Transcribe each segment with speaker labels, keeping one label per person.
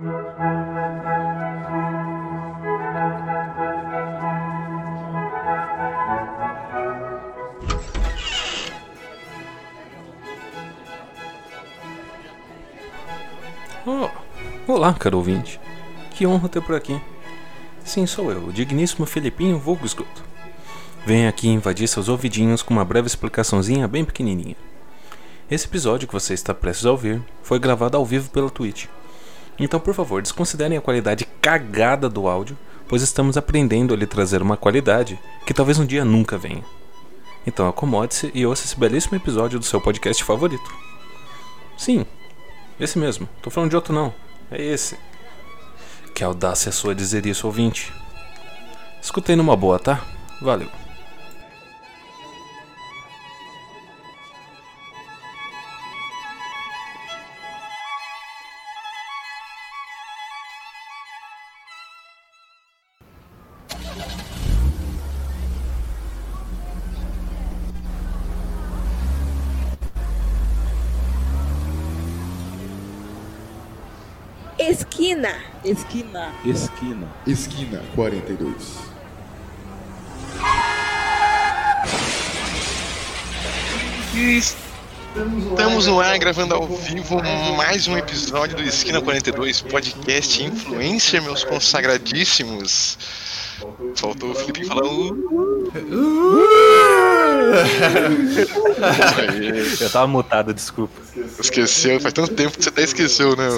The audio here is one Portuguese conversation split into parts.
Speaker 1: Oh, olá, caro ouvinte. Que honra ter por aqui. Sim, sou eu, o digníssimo Felipinho Vulgo Esgoto. Venho aqui invadir seus ouvidinhos com uma breve explicaçãozinha bem pequenininha. Esse episódio que você está prestes a ouvir foi gravado ao vivo pela Twitch. Então, por favor, desconsiderem a qualidade cagada do áudio, pois estamos aprendendo a lhe trazer uma qualidade que talvez um dia nunca venha. Então acomode-se e ouça esse belíssimo episódio do seu podcast favorito. Sim, esse mesmo, tô falando de outro não, é esse. Que audácia sua dizer isso, ouvinte. Escutei numa boa, tá? Valeu.
Speaker 2: Esquina.
Speaker 3: Esquina.
Speaker 4: Esquina.
Speaker 5: Esquina 42.
Speaker 6: Estamos no ar gravando ao vivo mais um episódio do Esquina 42 Podcast Influencer, meus consagradíssimos. Faltou o Felipe falar. Uh,
Speaker 1: Eu tava mutado, desculpa.
Speaker 6: esqueceu, faz tanto tempo que você até esqueceu, né?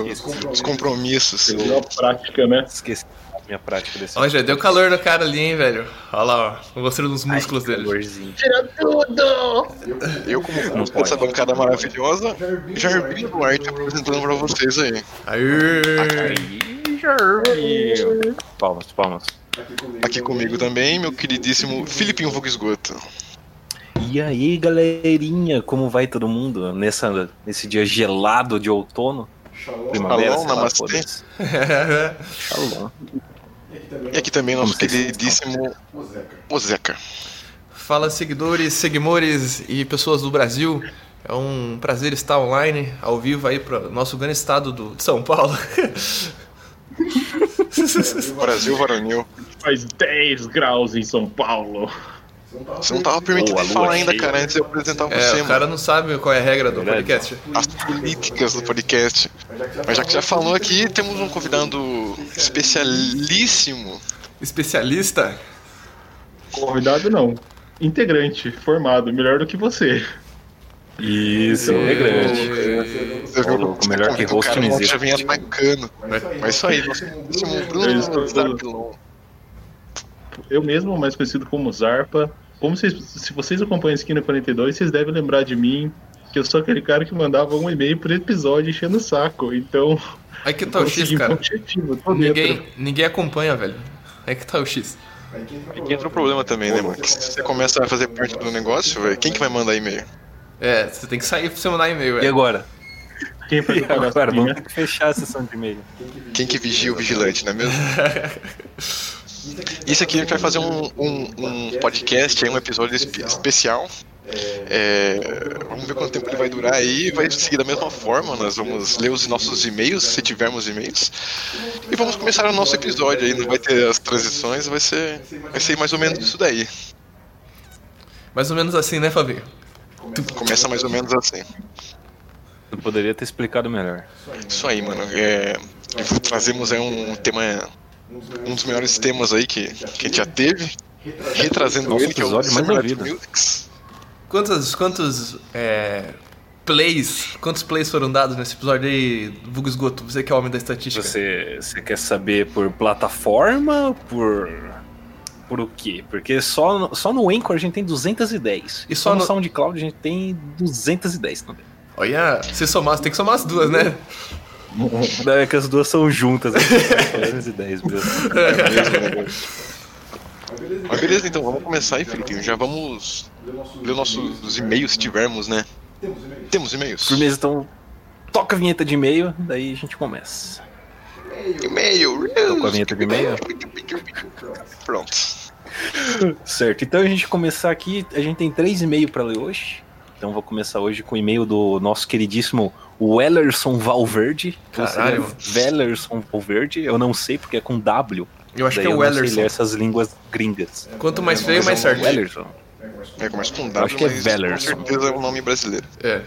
Speaker 6: Os compromissos.
Speaker 4: Melhor prática, né?
Speaker 1: Esqueci a minha prática desse
Speaker 3: Ó, já deu calor no cara ali, hein, velho. Olha lá, ó. Mostrando os músculos dele.
Speaker 1: calorzinho.
Speaker 6: Eu, como
Speaker 1: pode.
Speaker 6: dessa bancada maravilhosa, Jardim Duarte apresentando pra vocês aí.
Speaker 3: Aê!
Speaker 1: Palmas, palmas.
Speaker 6: Aqui comigo também, meu queridíssimo Filipinho Vulgo Esgoto.
Speaker 1: E aí, galerinha, como vai todo mundo nessa, nesse dia gelado de outono? Primavera,
Speaker 6: Shalom,
Speaker 1: sei lá,
Speaker 6: namastê.
Speaker 1: Shalom.
Speaker 6: E aqui também nosso queridíssimo Ozeca.
Speaker 3: Fala, seguidores, seguimores e pessoas do Brasil. É um prazer estar online, ao vivo aí para nosso grande estado do, de São Paulo.
Speaker 6: Brasil Varonil.
Speaker 4: Faz 10 graus em São Paulo.
Speaker 6: Você não tava permitindo ele falar ainda,
Speaker 1: cheia.
Speaker 6: cara, antes de eu apresentar você,
Speaker 3: É, o
Speaker 6: mano.
Speaker 3: cara não sabe qual é a regra do
Speaker 1: Verdade.
Speaker 3: podcast.
Speaker 6: As políticas do podcast. Mas já que já falou aqui, temos um convidado especialíssimo.
Speaker 3: Especialista.
Speaker 4: Convidado não. Integrante, formado, melhor do que você.
Speaker 1: Isso, é
Speaker 6: Você
Speaker 1: Ô, louco, melhor que
Speaker 6: o
Speaker 1: host
Speaker 6: cara,
Speaker 1: não
Speaker 6: o
Speaker 1: existe.
Speaker 6: já vem atacando. Mas isso aí, nosso Bruno Zarpilon.
Speaker 4: Eu mesmo, mais conhecido como Zarpa. Como vocês, se vocês acompanham a Esquina 42, vocês devem lembrar de mim, que eu sou aquele cara que mandava um e-mail por episódio enchendo o saco. Então,
Speaker 3: Aí que tá o X, cara.
Speaker 4: objetivo,
Speaker 3: Ninguém,
Speaker 4: dentro.
Speaker 3: ninguém acompanha, velho. Aí que tá o X.
Speaker 6: Aqui entra o problema também, né, mano? Que se você começa a fazer parte do negócio, velho, quem que vai mandar e-mail?
Speaker 3: É, você tem que sair pra você mandar e-mail,
Speaker 1: E
Speaker 3: velho.
Speaker 1: agora?
Speaker 4: Quem foi que
Speaker 1: agora? Vamos ter que fechar a sessão de e-mail.
Speaker 6: Quem que vigia o vigilante, não é mesmo? Isso aqui a gente vai fazer um, um, um podcast, aí, um episódio espe- especial. É, vamos ver quanto tempo ele vai durar aí. Vai seguir da mesma forma. Nós vamos ler os nossos e-mails, se tivermos e-mails. E vamos começar o nosso episódio aí. Não vai ter as transições, vai ser, vai ser mais ou menos isso daí.
Speaker 3: Mais ou menos assim, né, Fabinho?
Speaker 6: Começa mais ou menos assim.
Speaker 1: Eu poderia ter explicado melhor.
Speaker 6: Isso aí, mano. É, trazemos aí um tema, um dos melhores temas aí que, que a gente já teve. Retrazendo
Speaker 1: Nosso
Speaker 6: ele, que é o
Speaker 1: episódio mais.
Speaker 6: Musics.
Speaker 3: Quantos, quantos é, plays, quantos plays foram dados nesse episódio aí, Vulgo Esgoto? Você que é o homem da estatística.
Speaker 1: Você, você quer saber por plataforma? Por. Por o quê? Porque só, no- só no Anchor a gente tem 210.
Speaker 3: E
Speaker 1: E
Speaker 3: só
Speaker 1: só no
Speaker 3: no-
Speaker 1: SoundCloud a gente tem 210 também.
Speaker 3: Olha, se somar, você tem que somar as duas, né?
Speaker 1: É que as duas são juntas. né? 210 mesmo.
Speaker 6: Mas beleza, então vamos começar aí, Felipinho. Já vamos ler nossos e-mails se tivermos, né? Temos e-mails?
Speaker 1: Firmeza, então toca a vinheta de e-mail, daí a gente começa.
Speaker 6: E-mail.
Speaker 1: Com a vinheta de e-mail?
Speaker 6: Pronto.
Speaker 1: Certo, então a gente começar aqui, a gente tem três e-mails pra ler hoje. Então vou começar hoje com o e-mail do nosso queridíssimo Wellerson Valverde.
Speaker 3: Caralho.
Speaker 1: Wellerson Valverde, eu não sei porque é com W.
Speaker 3: Eu acho
Speaker 1: Daí
Speaker 3: que é
Speaker 1: eu
Speaker 3: Wellerson.
Speaker 1: ler essas línguas gringas.
Speaker 3: Quanto mais feio, mais certo.
Speaker 1: Wellerson.
Speaker 6: É, começa com W,
Speaker 1: acho que é
Speaker 6: mas
Speaker 1: Wellerson.
Speaker 6: com certeza é um nome brasileiro.
Speaker 3: É.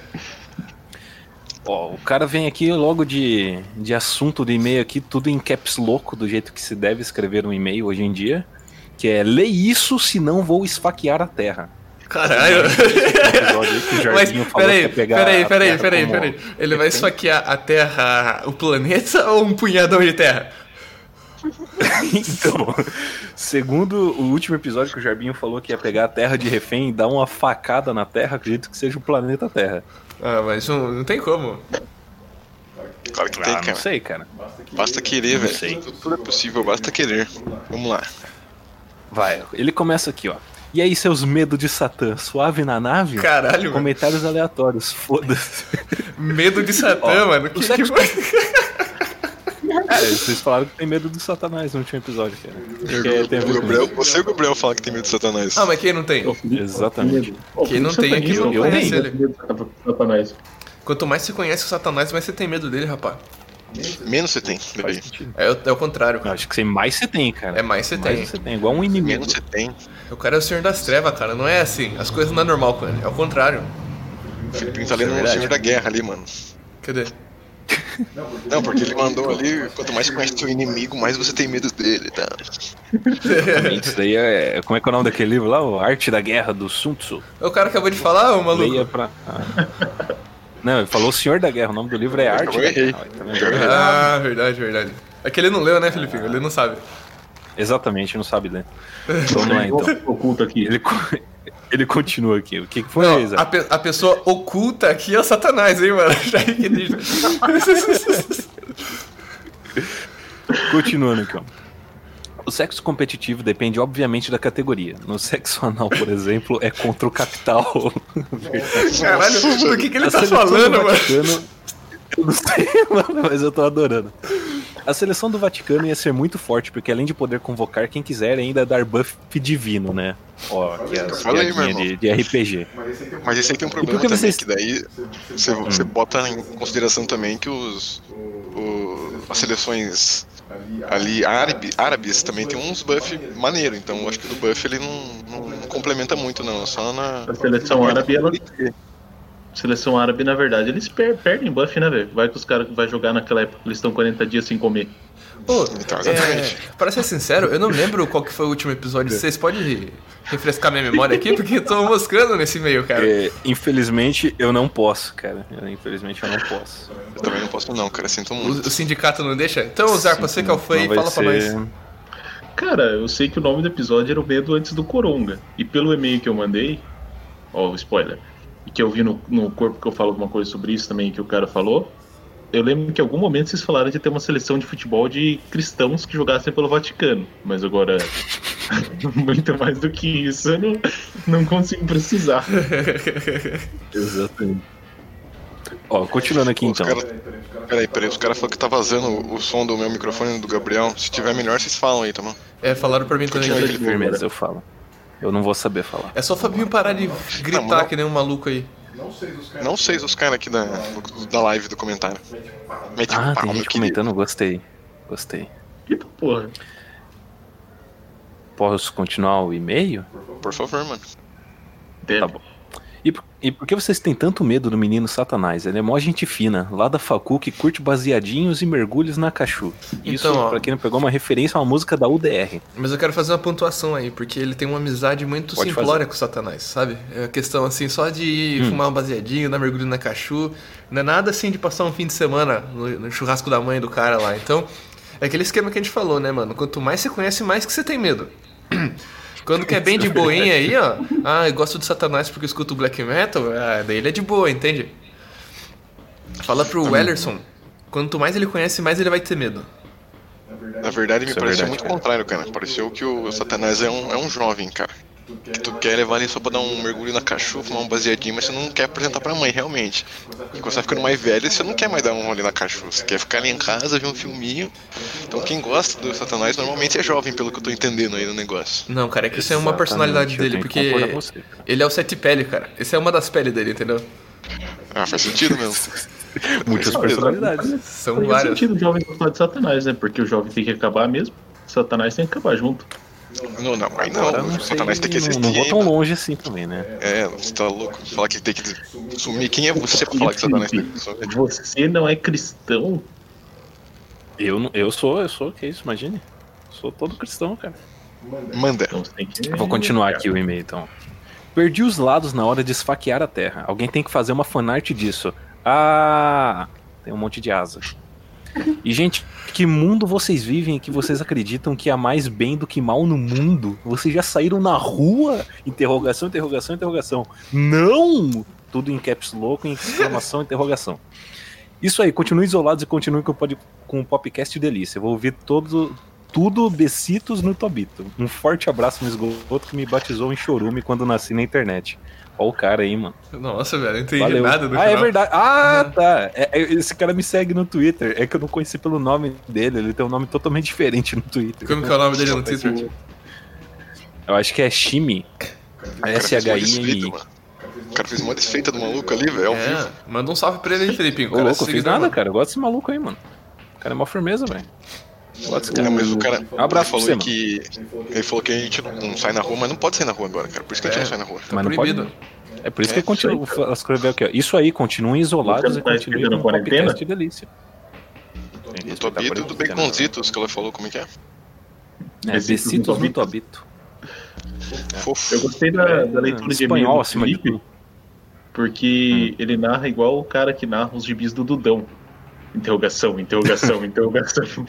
Speaker 1: Ó, o cara vem aqui logo de, de assunto do e-mail aqui, tudo em caps louco, do jeito que se deve escrever um e-mail hoje em dia. Que é, lê isso, senão vou esfaquear a Terra.
Speaker 3: Caralho.
Speaker 1: episódio aí que o
Speaker 3: Mas peraí, peraí,
Speaker 1: a
Speaker 3: peraí,
Speaker 1: Terra
Speaker 3: peraí, peraí. Ele vai esfaquear a Terra, o planeta ou um punhadão de terra?
Speaker 1: Então, segundo o último episódio que o Jarbinho falou que ia pegar a Terra de refém e dar uma facada na Terra, acredito que seja o planeta Terra.
Speaker 3: Ah, mas não, não tem como.
Speaker 6: Claro que tem,
Speaker 1: Ah, não
Speaker 6: cara.
Speaker 1: sei, cara.
Speaker 6: Basta querer, velho. tudo é possível, basta querer. Vamos lá.
Speaker 1: Vai, ele começa aqui, ó. E aí, seus medos de Satã, suave na nave?
Speaker 3: Caralho, mano.
Speaker 1: Comentários aleatórios, foda-se.
Speaker 3: Medo de Satã,
Speaker 1: Ó,
Speaker 3: mano.
Speaker 1: o
Speaker 3: Que,
Speaker 1: sexo-
Speaker 3: que...
Speaker 1: É, vocês falaram que tem medo do Satanás no último episódio, cara. Acho que é,
Speaker 6: O Gabriel, você e o Gabriel falam que tem medo de Satanás.
Speaker 3: Ah, mas quem não tem?
Speaker 1: Exatamente.
Speaker 3: Quem não tem aqui não
Speaker 1: eu
Speaker 3: conhece ele. Quanto mais você conhece o Satanás, mais você tem medo dele, rapaz.
Speaker 6: Menos você tem, bebê.
Speaker 3: É, o- é o contrário,
Speaker 1: Eu
Speaker 3: cara.
Speaker 1: Acho que você mais você tem, cara.
Speaker 3: É mais você tem.
Speaker 1: Mais você tem, igual um inimigo.
Speaker 6: Menos você tem.
Speaker 3: O cara é o Senhor das Trevas, cara. Não é assim. As coisas não é normal com ele. É o contrário.
Speaker 6: O Filipinho tá lendo o
Speaker 1: verdade.
Speaker 6: Senhor da Guerra ali, mano.
Speaker 3: Cadê?
Speaker 6: Não, porque ele mandou ali, quanto mais conhece seu inimigo, mais você tem medo dele, tá?
Speaker 1: Isso daí é. Como é que é o nome daquele livro lá? O Arte da Guerra do Sun Tzu.
Speaker 3: O cara acabou de falar, ô maluco.
Speaker 1: Leia pra. Ah. Não, ele falou Senhor da Guerra. O nome do livro é Arte da
Speaker 6: errei.
Speaker 1: Guerra. Tá vendo?
Speaker 3: Ah, verdade, verdade. É que ele não leu, né, Felipinho? Ele não sabe.
Speaker 1: Exatamente, não sabe ler. Vamos lá então.
Speaker 4: Oculto aqui.
Speaker 1: Ele, ele continua aqui. O que, que foi,
Speaker 3: Não,
Speaker 1: Isa?
Speaker 3: a, pe- a pessoa oculta aqui é o Satanás, hein, mano?
Speaker 1: Continuando aqui, ó. O sexo competitivo depende, obviamente, da categoria. No sexo anal, por exemplo, é contra o capital.
Speaker 3: Caralho, do que, que ele
Speaker 1: A
Speaker 3: tá falando,
Speaker 1: do
Speaker 3: mano?
Speaker 1: Vaticano, Eu não sei, mano, mas eu tô adorando. A seleção do Vaticano ia ser muito forte, porque além de poder convocar quem quiser, ainda dar buff divino, né? Ó,
Speaker 6: falei, meu
Speaker 1: piadinhas de, de RPG.
Speaker 6: Mas esse aí tem um problema
Speaker 1: que
Speaker 6: também,
Speaker 1: vocês-
Speaker 6: que daí você, você bota em consideração também que os, o- as seleções ali árabe, árabes também tem uns buff maneiro, então eu acho que o buff ele não, não complementa muito não, só na...
Speaker 4: A seleção árabe, ela. Seleção árabe, na verdade, eles per- perdem buff, né, velho? Vai que os caras que vai jogar naquela época, eles estão 40 dias sem comer.
Speaker 3: Pô,
Speaker 6: Então,
Speaker 3: é, pra ser sincero, eu não lembro qual que foi o último episódio. Vocês podem refrescar minha memória aqui? Porque eu tô moscando nesse meio, cara.
Speaker 1: É, infelizmente, eu não posso, cara. Eu, infelizmente, eu não posso.
Speaker 6: Eu também não posso não, cara, sinto
Speaker 3: O,
Speaker 6: muito.
Speaker 3: o sindicato não deixa? Então, Zarpa, você que é o fã aí,
Speaker 1: Não vai
Speaker 3: fala pra
Speaker 1: ser-
Speaker 3: nós.
Speaker 4: Cara, eu sei que o nome do episódio era o medo antes do Coronga. E pelo e-mail que eu mandei, ó, o spoiler, e que eu vi no, no corpo que eu falo alguma coisa sobre isso também, que o cara falou, eu lembro que em algum momento vocês falaram de ter uma seleção de futebol de cristãos que jogassem pelo Vaticano. Mas agora, muito mais do que isso, eu não, não consigo precisar.
Speaker 1: Exatamente. Ó, continuando aqui
Speaker 6: Os
Speaker 1: então.
Speaker 6: cara- Peraí, peraí, os caras falaram que tá vazando o, som do meu microfone e do Gabriel. Se tiver melhor, vocês falam aí, tá bom?
Speaker 3: É, falaram pra mim também.
Speaker 6: Continua
Speaker 3: que-.
Speaker 1: Firmeza, eu falo. Eu não vou saber falar.
Speaker 3: É só o Fabinho parar de gritar
Speaker 6: Não,
Speaker 3: que nem um maluco aí.
Speaker 6: Não sei os caras aqui da, da live do comentário. Mete
Speaker 1: Ah,
Speaker 6: pau,
Speaker 1: tem gente comentando, gostei. Gostei.
Speaker 4: Eita porra.
Speaker 1: Posso continuar o e-mail?
Speaker 6: Por favor, mano.
Speaker 1: Tá bom. E por, e por que vocês têm tanto medo do menino Satanás? Ele é mó gente fina, lá da facu que curte baseadinhos e mergulhos na cachu. Isso,
Speaker 3: Então, ó.
Speaker 1: pra quem não pegou, é uma referência a uma música da UDR.
Speaker 3: Mas eu quero fazer uma pontuação aí, porque ele tem uma amizade muito
Speaker 1: Pode
Speaker 3: simplória com o Satanás, sabe? É a questão assim, só de
Speaker 1: Hum.
Speaker 3: fumar um baseadinho, dar mergulho na cachu. Não é nada assim de passar um fim de semana no, no churrasco da mãe do cara lá. Então, é aquele esquema que a gente falou, né, mano? Quanto mais você conhece, mais que você tem medo. Quando que é bem de boinha aí, ó. Ah, eu gosto do Satanás porque eu escuto black metal. Ah, daí ele é de boa, entende? Fala pro Wellerson. Quanto mais ele conhece, mais ele vai ter medo.
Speaker 6: Na verdade, me
Speaker 1: Isso é
Speaker 6: pareceu
Speaker 1: verdade,
Speaker 6: muito
Speaker 1: cara.
Speaker 6: contrário, cara. Pareceu que o Satanás é um, é um jovem, cara. Que tu quer levar ali só pra dar um mergulho na cachorro, fumar um baseadinho, mas você não quer apresentar pra mãe, realmente. E quando você vai ficando mais velho, você não quer mais dar um rolê na cachorro, você quer ficar ali em casa, ver um filminho. Então quem gosta do Satanás normalmente é jovem, pelo que eu tô entendendo aí no negócio.
Speaker 3: Não, cara, é que isso é uma personalidade dele, porque
Speaker 1: você,
Speaker 3: ele é o sete pele, cara. Essa é uma das peles dele, entendeu?
Speaker 6: Ah, faz sentido mesmo.
Speaker 1: Muitas personalidades.
Speaker 3: São
Speaker 4: Faz
Speaker 3: várias.
Speaker 4: sentido o jovem gostar de Satanás, né? Porque o jovem tem que acabar mesmo. Satanás tem que acabar junto.
Speaker 6: Não, não, aí não,
Speaker 1: não sei,
Speaker 6: Satanás tem que
Speaker 1: não,
Speaker 6: existir.
Speaker 1: não vou tão longe assim também, né?
Speaker 6: É, você tá louco. Falar que tem que sumir. Quem é você pra falar que Satanás tem que sumir?
Speaker 4: Você não é cristão?
Speaker 1: Eu, não- eu sou, eu sou, que isso, imagine. Sou todo cristão, cara.
Speaker 6: Manda.
Speaker 4: Então que.
Speaker 1: Vou continuar aqui o e-mail, então. Perdi os lados na hora de esfaquear a Terra. Alguém tem que fazer uma fanart disso. Ah, tem um monte de asa. E, gente, que mundo vocês vivem que vocês acreditam que há mais bem do que mal no mundo? Vocês já saíram na rua? Interrogação, interrogação, interrogação. Não! Tudo em caps lock, em exclamação, interrogação. Isso aí, continuem isolados e continuem com o, pod, com o podcast delícia. Eu vou ouvir todo, tudo becitos no Tobito. Um forte abraço no esgoto que me batizou em chorume quando nasci na internet. Ó o cara aí, mano.
Speaker 3: Nossa, velho, não entendi
Speaker 1: Valeu.
Speaker 3: nada do
Speaker 1: ah, é
Speaker 3: final.
Speaker 1: verdade. Ah, tá. É- é- esse cara me segue no Twitter. É que eu não conheci pelo nome dele. Ele tem um nome totalmente diferente no Twitter.
Speaker 3: Como que é o nome dele no Twitter?
Speaker 1: Eu acho que é Shimi.
Speaker 6: O
Speaker 1: S-H-I-M-I.
Speaker 6: O cara fez uma desfeita do maluco ali, velho,
Speaker 3: É,
Speaker 6: vivo.
Speaker 3: manda um salve pra ele aí, Felipinho.
Speaker 1: Ô,
Speaker 3: cara,
Speaker 1: louco, eu fiz nada,
Speaker 3: mano.
Speaker 1: cara. Eu gosto desse maluco aí, mano. O cara é mó firmeza, velho.
Speaker 6: É, mas o cara
Speaker 1: Um abraço
Speaker 6: falou que. Ele falou que a gente não sai na rua, mas não pode sair na rua agora, cara. Por isso que a gente
Speaker 3: É.
Speaker 6: não sai na rua.
Speaker 1: Mas não
Speaker 3: proibido.
Speaker 1: pode. É por isso que
Speaker 6: É,
Speaker 1: ele continua. Escreveu aqui, ó. Isso aí, continuem isolados e
Speaker 4: tá
Speaker 1: continuem
Speaker 4: escrevendo
Speaker 1: com o
Speaker 4: quarentena?
Speaker 1: podcast delícia. A
Speaker 6: Tobito do
Speaker 1: quarentena.
Speaker 6: Baconzitos, que ela falou como é que é.
Speaker 1: É,
Speaker 4: Besitos
Speaker 1: Besitos
Speaker 4: no
Speaker 1: no Tobito.
Speaker 6: Fofo.
Speaker 4: Eu gostei da, da leitura de
Speaker 1: Espanhol acima de
Speaker 4: Felipe,
Speaker 1: tudo.
Speaker 4: porque ele narra igual o cara que narra os gibis do Dudão. Interrogação, interrogação, interrogação.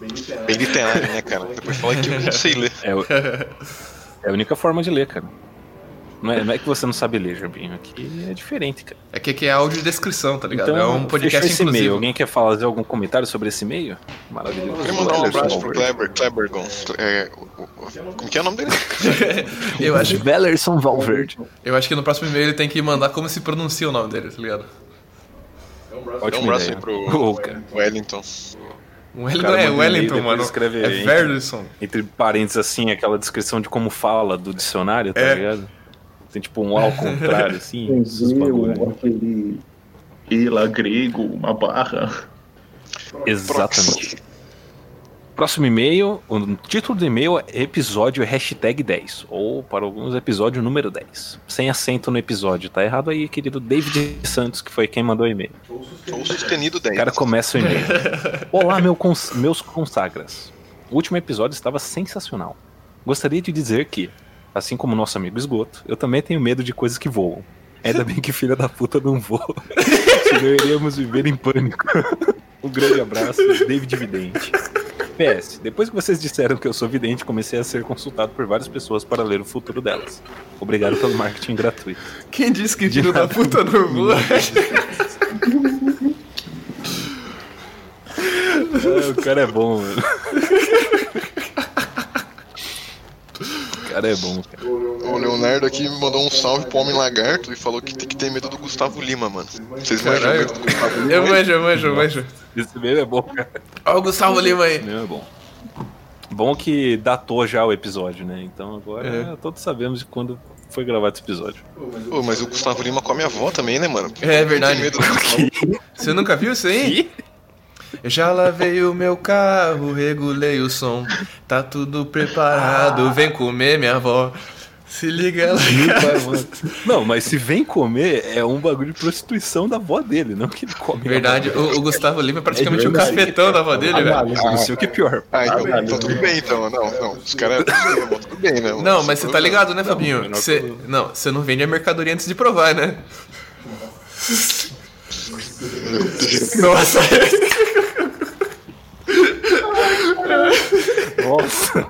Speaker 6: Bem literário, né, cara? Depois fala que eu não sei ler.
Speaker 1: É, o- é a única forma de ler, cara. Não é, não é que você não sabe ler, Jarbinho. Aqui é diferente, cara.
Speaker 3: É que aqui é audiodescrição, tá ligado?
Speaker 1: Então,
Speaker 3: é um podcast
Speaker 1: fechou esse e-mail.
Speaker 3: inclusivo.
Speaker 1: Alguém quer fazer algum comentário sobre esse e-mail? Maravilhoso.
Speaker 6: Eu queria mandar um abraço pro. Kleber, Klebergon. É, como que é o nome dele?
Speaker 3: eu, acho,
Speaker 1: Wellerson Valverde.
Speaker 3: eu acho que no próximo e-mail ele tem que mandar como se pronuncia o nome dele, tá ligado?
Speaker 6: Dá um abraço aí pro
Speaker 1: cara.
Speaker 6: Wellington.
Speaker 3: O Wellington
Speaker 1: cara
Speaker 3: é Wellington, mano.
Speaker 1: escreve
Speaker 3: É
Speaker 1: aí.
Speaker 3: Verderson.
Speaker 1: Entre parênteses, assim, aquela descrição de como fala do dicionário, tá
Speaker 3: É.
Speaker 1: ligado? Tem tipo um A ao contrário, assim. aí.
Speaker 4: aquele. Ela grego, uma barra.
Speaker 1: Exatamente. Próximo e-mail, o título do e-mail é episódio hashtag 10, ou para alguns episódio número 10. Sem acento no episódio, tá errado aí, querido David Santos, que foi quem mandou o e-mail.
Speaker 6: Ou sustenido
Speaker 1: O
Speaker 6: 10.
Speaker 1: cara começa o e-mail. Olá, meu cons- meus consagras. O último episódio estava sensacional. Gostaria de dizer que, assim como nosso amigo Esgoto, eu também tenho medo de coisas que voam. Ainda bem que filha da puta não voa. Senão iríamos viver em pânico. Um grande abraço, David Vidente. PS, depois que vocês disseram que eu sou vidente, comecei a ser consultado por várias pessoas para ler o futuro delas. Obrigado pelo marketing gratuito.
Speaker 3: Quem disse que filho da puta não voa?
Speaker 1: Ah, o cara é bom, mano. O cara é bom, cara.
Speaker 6: O Leonardo aqui me mandou um salve pro Homem Lagarto e falou que tem que ter medo do Gustavo Lima, mano. Vocês manjam medo do Gustavo Lima?
Speaker 3: Eu manjo, eu manjo, eu manjo.
Speaker 1: Esse meme é bom, cara.
Speaker 3: Ó o Gustavo Lima aí.
Speaker 1: Esse meme é bom. Bom que datou já o episódio, né? Então agora
Speaker 3: É.
Speaker 1: todos sabemos de quando foi gravado esse episódio.
Speaker 6: Pô, mas o Gustavo Lima come a avó também, né, mano?
Speaker 3: É verdade. Você nunca viu isso aí? Eu já lavei o meu carro, regulei o som. Tá tudo preparado, vem comer minha avó. Se liga ela.
Speaker 1: Não, mas se vem comer, é um bagulho de prostituição da avó dele, não que ele come.
Speaker 3: Verdade, o, o Gustavo Lima é praticamente
Speaker 1: É
Speaker 3: o cafetão da avó dele, velho.
Speaker 1: Não sei o que é pior.
Speaker 6: Ah, então,
Speaker 4: Ah,
Speaker 6: então tudo bem, então. Não, não. Os caras. tudo bem, né?
Speaker 3: Não, mas você tá ligado, né, Fabinho?
Speaker 1: problema.
Speaker 3: não, você não vende a mercadoria antes de provar, né? Nossa,
Speaker 1: Nossa.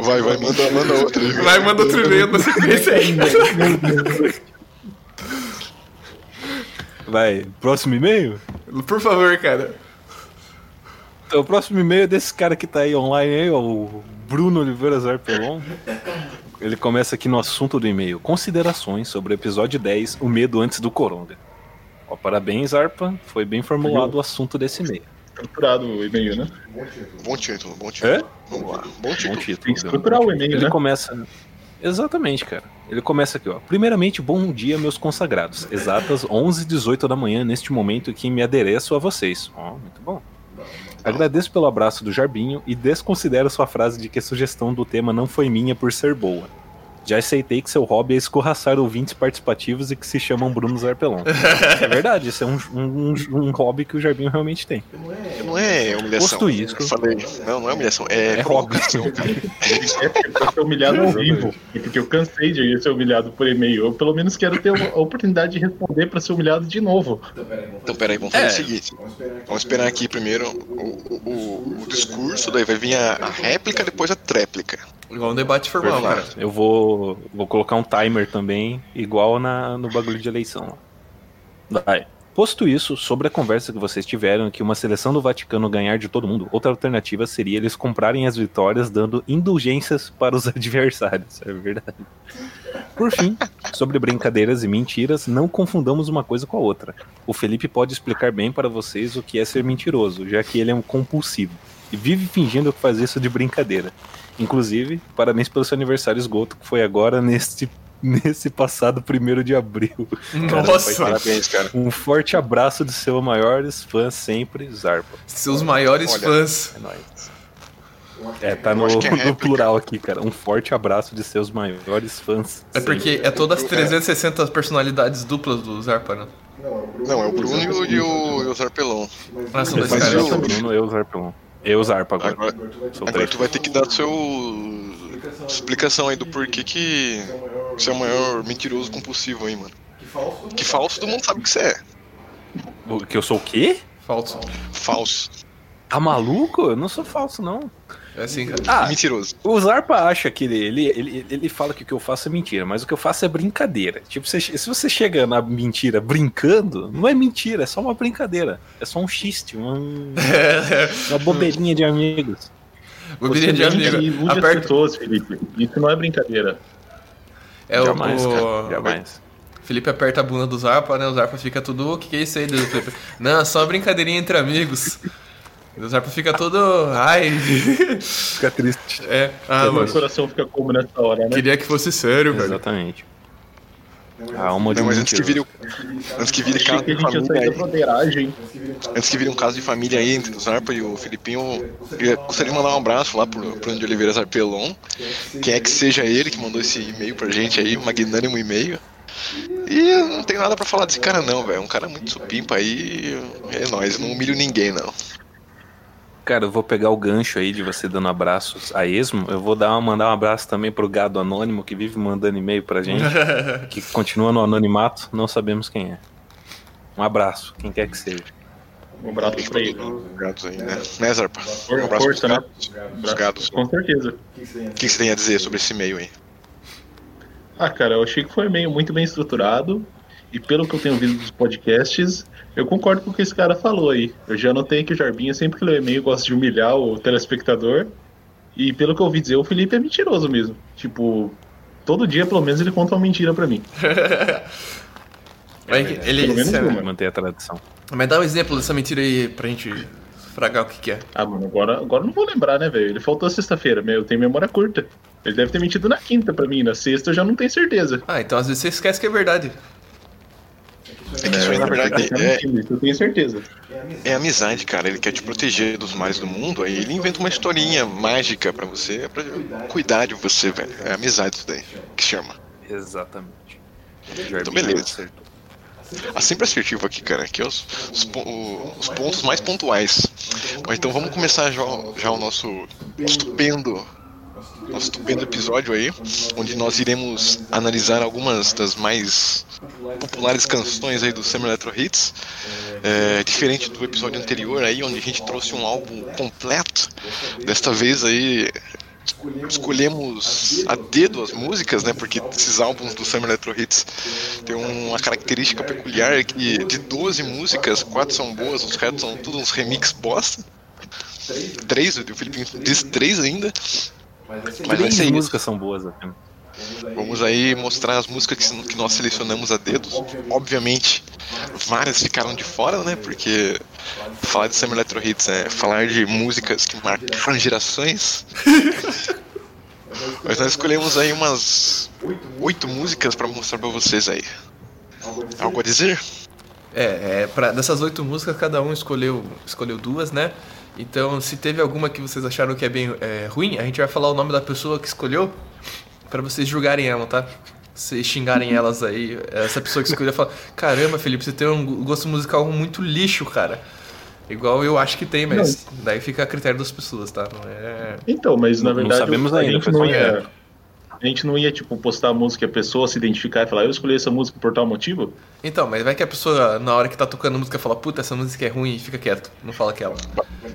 Speaker 6: Vai, vai, manda, manda outra aí.
Speaker 3: vai, manda outro e-mail na sequência aí.
Speaker 1: Vai, próximo e-mail?
Speaker 3: Por favor, cara.
Speaker 1: Então, o próximo e-mail é desse cara que tá aí online, aí, ó, o Bruno Oliveira Zarpelon. Ele começa aqui no assunto do e-mail. Considerações sobre o episódio 10, o medo antes do Coronga. Ó, parabéns, Zarpa. Foi bem formulado o assunto desse e-mail.
Speaker 4: Estruturado o e-mail, né?
Speaker 6: Bom título, bom título.
Speaker 1: É?
Speaker 6: Vamos lá. Bom
Speaker 1: Bom
Speaker 6: título.
Speaker 4: Tem
Speaker 1: título.
Speaker 4: que estruturar o e-mail,
Speaker 1: Ele
Speaker 4: né?
Speaker 1: começa. Exatamente, cara. Ele começa aqui, ó. Primeiramente, bom dia, meus consagrados. Exatas 11 h 18 da manhã, neste momento que me adereço a vocês. Ó, muito bom. Agradeço pelo abraço do Jarbinho e desconsidero sua frase de que a sugestão do tema não foi minha por ser boa. Já aceitei que seu hobby é escorraçar ouvintes participativos e que se chamam Bruno Zarpelon. é verdade, isso é um, um, um hobby que o Jarbinho realmente tem.
Speaker 6: Não é humilhação.
Speaker 1: Posto isso.
Speaker 6: Eu falei. Não, não é humilhação. É,
Speaker 1: É hobby.
Speaker 4: É porque pra ser humilhado ao vivo. E porque eu cansei de ser humilhado por e-mail. Eu pelo menos quero ter a oportunidade de responder pra ser humilhado de novo.
Speaker 6: Então, peraí, vamos fazer
Speaker 1: É.
Speaker 6: o seguinte. Vamos esperar aqui primeiro o, o, o discurso, daí vai vir a, a réplica, depois a tréplica.
Speaker 3: Igual um debate formal, cara.
Speaker 1: Eu vou, vou colocar um timer também, igual na, no bagulho de eleição. lá. Vai. Posto isso, sobre a conversa que vocês tiveram, que uma seleção do Vaticano ganhar de todo mundo, outra alternativa seria eles comprarem as vitórias dando indulgências para os adversários. É verdade. Por fim, sobre brincadeiras e mentiras, não confundamos uma coisa com a outra. O Felipe pode explicar bem para vocês o que é ser mentiroso, já que ele é um compulsivo e vive fingindo que faz isso de brincadeira. Inclusive, parabéns pelo seu aniversário esgoto, que foi agora neste, nesse passado primeiro de abril.
Speaker 3: Nossa,
Speaker 6: Parabéns, cara.
Speaker 1: Um forte abraço de seus maiores fãs sempre, Zarpa.
Speaker 3: seus maiores
Speaker 6: Olha.
Speaker 3: fãs.
Speaker 1: É nóis. É, tá no,
Speaker 6: é
Speaker 1: no plural aqui, cara. Um forte abraço de seus maiores fãs.
Speaker 3: É porque é todas as 360 personalidades duplas do Zarpa, né?
Speaker 6: Não, é o Bruno e o, e o, e o Zarpelon.
Speaker 3: Ah, são dois
Speaker 6: Mas
Speaker 3: caras.
Speaker 6: eu-
Speaker 1: Sempre Bruno, eu, Zarpelon. Eu, Zarpa agora.
Speaker 6: Agora, agora tu vai ter que dar seu explicação aí do porquê que você é o maior mentiroso compulsivo aí, mano. Que falso todo mundo sabe que você é.
Speaker 1: O- Que eu sou o quê?
Speaker 3: Falso.
Speaker 6: Falso.
Speaker 1: Tá maluco? Eu não sou falso, não.
Speaker 3: É assim, cara.
Speaker 1: Ah,
Speaker 6: Mentiroso.
Speaker 1: O Zarpa acha que ele, ele, ele, ele fala que o que eu faço é mentira, mas o que eu faço é brincadeira. Tipo, você- se você chega na mentira brincando, não é mentira, é só uma brincadeira. É só um xiste, um- uma bobeirinha de amigos.
Speaker 3: Bobeirinha de
Speaker 4: Você mente
Speaker 3: amigo.
Speaker 4: ilude as
Speaker 3: Aperta.
Speaker 4: pessoas, Felipe. Isso não é brincadeira.
Speaker 3: É o,
Speaker 1: jamais,
Speaker 3: o-
Speaker 1: cara, jamais.
Speaker 3: Felipe aperta a bunda do Zarpa, né? O Zarpa fica tudo. O que, que é isso aí, Felipe? Não, só uma brincadeirinha entre amigos. O Zarpa fica todo. Ai.
Speaker 1: Fica triste.
Speaker 3: É. Ah,
Speaker 4: Meu
Speaker 3: mano.
Speaker 4: coração fica como nessa hora, né?
Speaker 3: Queria que fosse sério, velho.
Speaker 1: Exatamente. A alma de
Speaker 6: Não,
Speaker 1: um
Speaker 6: mas antes que vire, o- antes que vire caso de família aí, antes que vire um caso de família aí entre o Zarpa e o Filipinho, eu gostaria de mandar um abraço lá pro Bruno de Oliveira Zarpelon. Quem é que seja ele que mandou esse e-mail pra gente aí, um magnânimo e-mail. E não tenho nada pra falar desse cara não, velho. Um cara muito supimpa aí. É nóis, não humilho ninguém não.
Speaker 1: Cara, eu vou pegar o gancho aí de você dando abraços a esmo. Eu vou dar, mandar um abraço também pro gado anônimo que vive mandando e-mail pra gente, que continua no anonimato, não sabemos quem é. Um abraço, quem quer que seja.
Speaker 4: Um abraço pra ele.
Speaker 6: Os gados aí, né? Né, Zarpa? Um abraço pros
Speaker 4: Força, né?
Speaker 6: gados. Os gados.
Speaker 4: Com certeza.
Speaker 6: O que você tem a dizer sobre esse e-mail aí?
Speaker 4: Ah, cara, eu achei que foi meio muito bem estruturado. E pelo que eu tenho visto dos podcasts, eu concordo com o que esse cara falou aí. Eu já notei que o Jarbinha, sempre que lê e-mail, gosta de humilhar o telespectador. E pelo que eu ouvi dizer, o Felipe é mentiroso mesmo. Tipo, todo dia, pelo menos, ele conta uma mentira pra mim.
Speaker 3: Mas ele,
Speaker 4: Pelo menos
Speaker 3: sério,
Speaker 4: uma.
Speaker 1: Manter a tradição.
Speaker 3: mas dá um exemplo dessa mentira aí pra gente fragar o que, que é.
Speaker 4: Ah, mano, agora, agora eu não vou lembrar, né, velho? Ele faltou sexta-feira, meu, eu tenho memória curta. Ele deve ter mentido na quinta pra mim, na sexta eu já não tenho certeza.
Speaker 3: Ah, então às vezes você esquece que é verdade.
Speaker 6: É que isso aí, na verdade, é,
Speaker 4: mentindo, isso eu tenho certeza.
Speaker 6: é amizade, cara. Ele quer te proteger dos males do mundo, aí ele inventa uma historinha mágica pra você, pra cuidar de você, velho. É amizade isso daí, que chama.
Speaker 1: Exatamente.
Speaker 6: Então, beleza. Ah, sempre assertivo aqui, cara. Aqui é os, os, os pontos mais pontuais. Mas então vamos começar já, já o nosso estupendo, nosso estupendo episódio aí, onde nós iremos analisar algumas das mais populares canções aí do Summer Electro Hits. É, diferente do episódio anterior aí, onde a gente trouxe um álbum completo. Desta vez aí escolhemos a dedo as músicas, né? Porque esses álbuns do Summer Electro Hits tem uma característica peculiar que de 12 músicas, quatro são boas, os restos são todos uns remix bosta. Três, o Felipe disse três ainda. Mas vai
Speaker 1: Três
Speaker 6: ser isso.
Speaker 1: músicas são boas até.
Speaker 6: Vamos aí mostrar as músicas que, que nós selecionamos a dedos. Obviamente, várias ficaram de fora, né? Porque falar de Summer Electro Hits é falar de músicas que marcaram gerações. Mas nós escolhemos aí umas oito músicas pra mostrar pra vocês aí. Algo a dizer?
Speaker 3: É, é pra, dessas oito músicas, cada um escolheu, escolheu duas, né? Então, se teve alguma que vocês acharam que é bem é, ruim, a gente vai falar o nome da pessoa que escolheu pra vocês julgarem ela, tá? Se xingarem elas aí, essa pessoa que escolheu fala: Caramba, Felipe, você tem um gosto musical muito lixo, cara. Igual eu acho que tem, mas daí fica a critério das pessoas, tá? Não é.
Speaker 4: Então, mas na
Speaker 1: Não
Speaker 4: verdade
Speaker 1: sabemos
Speaker 4: a,
Speaker 1: ainda,
Speaker 4: gente não
Speaker 1: pessoal.
Speaker 4: A gente não ia tipo postar a música e a pessoa se identificar e falar eu escolhi essa música por tal motivo.
Speaker 3: Então, mas vai que a pessoa, na hora que tá tocando música, fala: Puta, essa música é ruim e fica quieto. Não fala que é ela.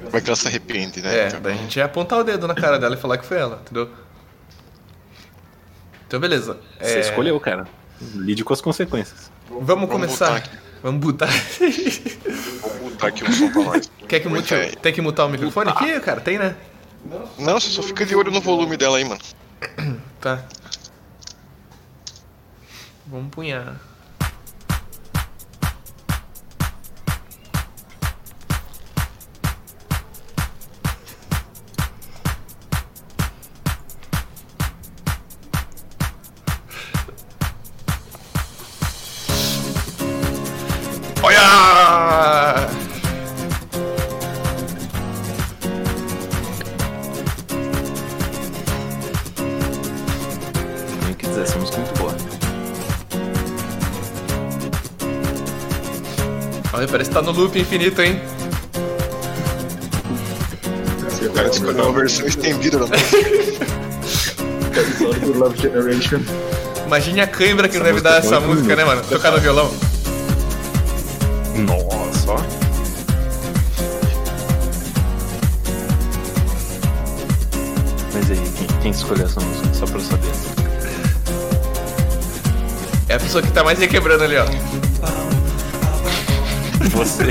Speaker 6: Vai que ela se arrepende, né?
Speaker 3: É, daí a gente ia apontar o dedo na cara dela e falar que foi ela, entendeu? Então, beleza.
Speaker 1: Você
Speaker 3: É,
Speaker 1: escolheu, cara. Lide com as consequências.
Speaker 3: Vamos começar.
Speaker 6: botar.
Speaker 3: Vamos botar.
Speaker 6: Vou botar aqui um som pra nós.
Speaker 3: Quer que mute,
Speaker 6: É.
Speaker 3: tem que mutar o microfone aqui, cara? Tem, né?
Speaker 6: Não, você só fica de olho no volume dela aí, mano.
Speaker 3: Tá. Vamos punhar. No loop infinito, hein?
Speaker 6: O cara escolheu uma versão estendida da música.
Speaker 4: Love Generation.
Speaker 3: Imagine a cãibra que
Speaker 1: Essa
Speaker 3: não deve dar essa
Speaker 1: é muito
Speaker 3: música, né, mano? Tocar no violão.
Speaker 1: Nossa. Mas aí, quem, quem escolheu essa música? Só pra eu saber.
Speaker 3: É a pessoa que tá mais requebrando ali, ó.
Speaker 1: Você.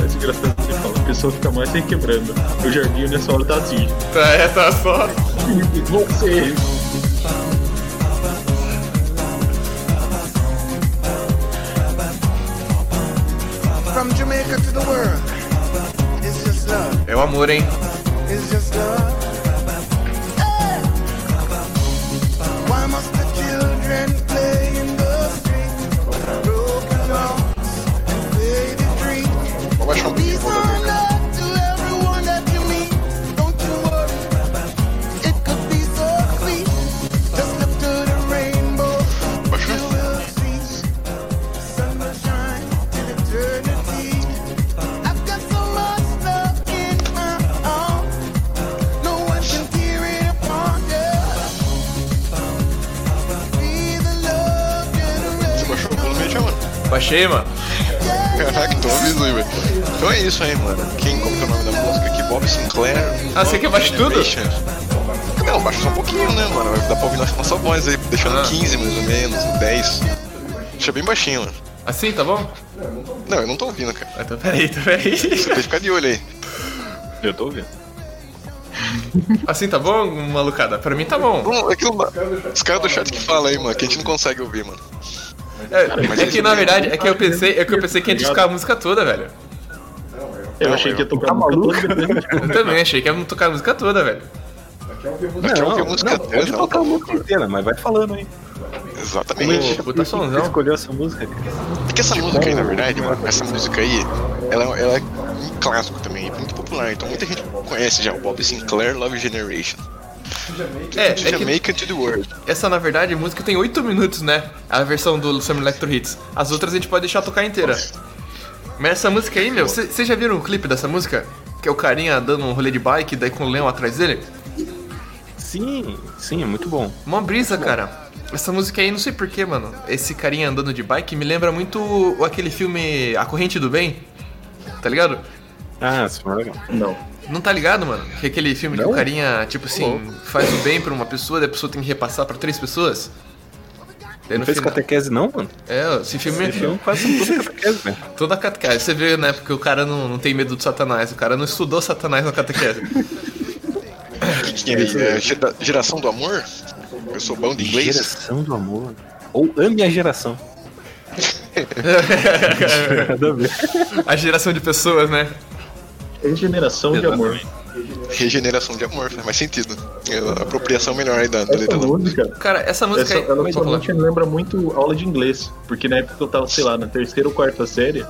Speaker 4: Mas engraçado que você fala, a pessoa fica mais se quebrando. O jardim nessa hora tá assim.
Speaker 3: Tá, é, tá só.
Speaker 4: Você!
Speaker 7: From Jamaica to the world, it's just love.
Speaker 3: É o amor, hein?
Speaker 7: It's just love.
Speaker 6: Isso aí, mano. Quem como que é o nome da música aqui? Bob Sinclair.
Speaker 3: Ah, você quer baixar tudo?
Speaker 6: Não, baixa só um pouquinho, né, mano? Vai dar pra ouvir nossa, nossa voz aí, deixando
Speaker 3: Ah.
Speaker 6: 15 mais ou menos, 10. Deixa bem baixinho, mano.
Speaker 3: Assim, tá bom?
Speaker 6: Não, eu não tô ouvindo, cara.
Speaker 3: Ah, Então, peraí, então, peraí.
Speaker 6: Você tem que ficar de olho aí.
Speaker 1: Eu tô ouvindo.
Speaker 3: Assim, tá bom, malucada? Pra mim tá bom.
Speaker 6: Não, é que não dá. Os caras do chat que falam aí, mano, que a gente não consegue ouvir, mano.
Speaker 3: É, é que na verdade, é que eu pensei, é que eu pensei que ia tocar a música toda, velho.
Speaker 4: Eu
Speaker 6: Não,
Speaker 4: achei
Speaker 6: eu-
Speaker 4: que ia tocar uma toda depois
Speaker 3: Eu também achei que ia tocar a música toda, velho.
Speaker 6: Aqui eu ouvi a música
Speaker 1: não,
Speaker 6: até,
Speaker 1: pode
Speaker 6: não,
Speaker 1: tocar a música inteira, mas vai falando aí.
Speaker 6: Exatamente.
Speaker 3: Pô, puta
Speaker 1: Você
Speaker 3: sonzão.
Speaker 1: escolheu essa música, cara?
Speaker 6: Porque essa música aí, na verdade, mano, essa música aí, ela, ela é um clássico também, é muito popular. Então muita gente conhece já o Bob Sinclair Love Generation.
Speaker 3: É, é que
Speaker 6: Jamaica to the World.
Speaker 3: essa, na verdade, a música tem 8 minutos, né? A versão do Summer Electro Hits. As outras a gente pode deixar tocar inteira. Mas essa música aí, meu, vocês já viram o clipe dessa música? Que é o carinha dando um rolê de bike, daí com o leão atrás dele?
Speaker 1: Sim, sim, é muito bom.
Speaker 3: Mó brisa, cara. Essa música aí, não sei porquê, mano. Esse carinha andando de bike me lembra muito o- aquele filme A Corrente do Bem. Tá ligado?
Speaker 1: Ah, isso foi legal.
Speaker 4: Não.
Speaker 3: Não tá ligado, mano? Que é aquele filme que
Speaker 1: Não?
Speaker 3: o carinha, tipo assim, faz o bem pra uma pessoa, daí a pessoa tem que repassar pra três pessoas. Daí
Speaker 1: Não fez
Speaker 3: final-
Speaker 1: catequese não, mano?
Speaker 3: É, esse filme,
Speaker 1: Esse filme quase tudo catequese, velho.
Speaker 3: toda a catequese. Você vê, né? Porque o cara não, não tem medo do satanás. O cara não estudou satanás na catequese.
Speaker 6: Que, é? É geração do amor? Eu sou bom de inglês?
Speaker 1: Geração do amor. Ou ame a geração. A ver.
Speaker 3: a geração de pessoas, né?
Speaker 4: Regeneração de amor.
Speaker 6: Regeneração de amor, faz mais sentido. É apropriação melhor aí da, da
Speaker 4: Essa música,
Speaker 3: Cara, essa música
Speaker 4: essa,
Speaker 3: aí.
Speaker 4: ela somente me lembra muito aula de inglês. Porque na época que eu tava, sei lá, na terceira ou quarta série,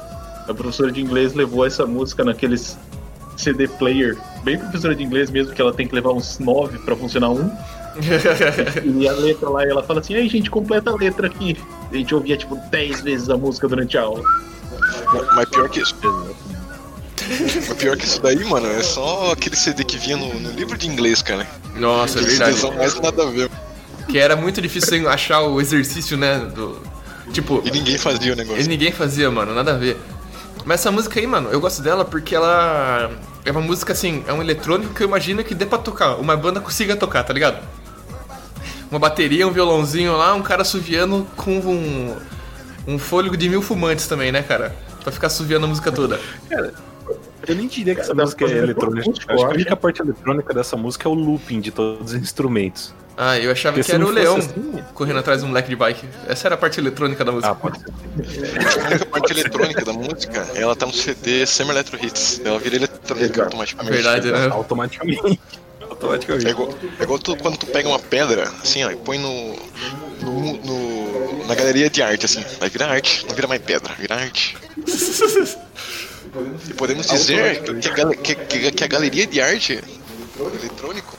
Speaker 4: a professora de inglês levou essa música naqueles CD player, bem professora de inglês mesmo, que ela tem que levar uns 9 pra funcionar um. E a letra lá, ela fala assim, aí gente, completa a letra aqui. A gente ouvia tipo 10 vezes a música durante a aula.
Speaker 6: Mas pior que isso. Mas pior que isso daí, mano, é só aquele CD que vinha no, no livro de inglês, cara.
Speaker 3: Nossa, é verdade.
Speaker 6: Mais nada a ver.
Speaker 3: Que era muito difícil achar o exercício, né? Do. Tipo,
Speaker 6: E ninguém fazia o
Speaker 3: e
Speaker 6: negócio.
Speaker 3: ninguém fazia, mano, nada a ver. Mas essa música aí, mano, eu gosto dela porque ela. É uma música assim, é um eletrônico que eu imagino que dê pra tocar. Uma banda consiga tocar, tá ligado? Uma bateria, um violãozinho lá, um cara assoviando com um. Um fôlego de mil fumantes também, né, cara? Pra ficar assoviando a música toda.
Speaker 1: Eu nem diria que essa
Speaker 4: Dá
Speaker 1: música é
Speaker 4: fazer
Speaker 1: eletrônica. Eu acho que a única parte eletrônica dessa música é o looping de todos os instrumentos.
Speaker 3: Ah, eu achava
Speaker 1: Porque
Speaker 3: que era o leão
Speaker 1: assim-
Speaker 3: correndo atrás de um moleque de bike. Essa era a parte eletrônica da música.
Speaker 1: Ah, pode ser.
Speaker 6: A única parte eletrônica da música, ela tá no CD Summer Electro Hits. Ela vira eletrônica automaticamente.
Speaker 3: Verdade, né?
Speaker 1: Automaticamente. Automaticamente.
Speaker 6: É igual, é igual tu, quando tu pega uma pedra, assim, ó, e põe no, no, no- na galeria de arte, assim. Vai virar arte, não vira mais pedra, vira arte. E podemos dizer que que, que- que a galeria de arte eletrônico